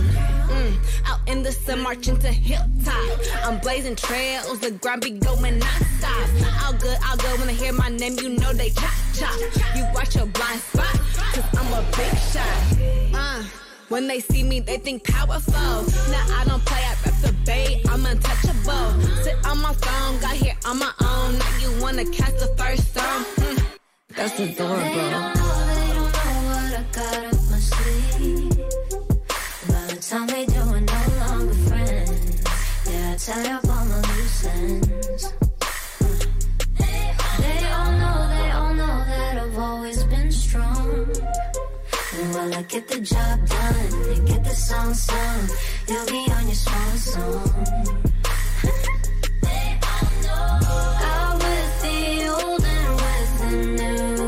Mm, out in the sun, marching to hilltop. I'm blazing trails, the grind be going non-stop. All good, all good, when I hear my name, you know they chop, chop. You watch your blind spot, cause I'm a big shot. Uh. When they see me, they think powerful. Now I don't play, I rep the bay, I'm untouchable. Sit on my phone, got here on my own. Now you wanna catch the first song? Mm, that's adorable. They don't know, they don't know what I got up my sleeve. By the time they do, we're no longer friends. Yeah, I tie up all my loose ends. While I get the job done and get the song sung, you'll be on your swan song. I with the old and with the new.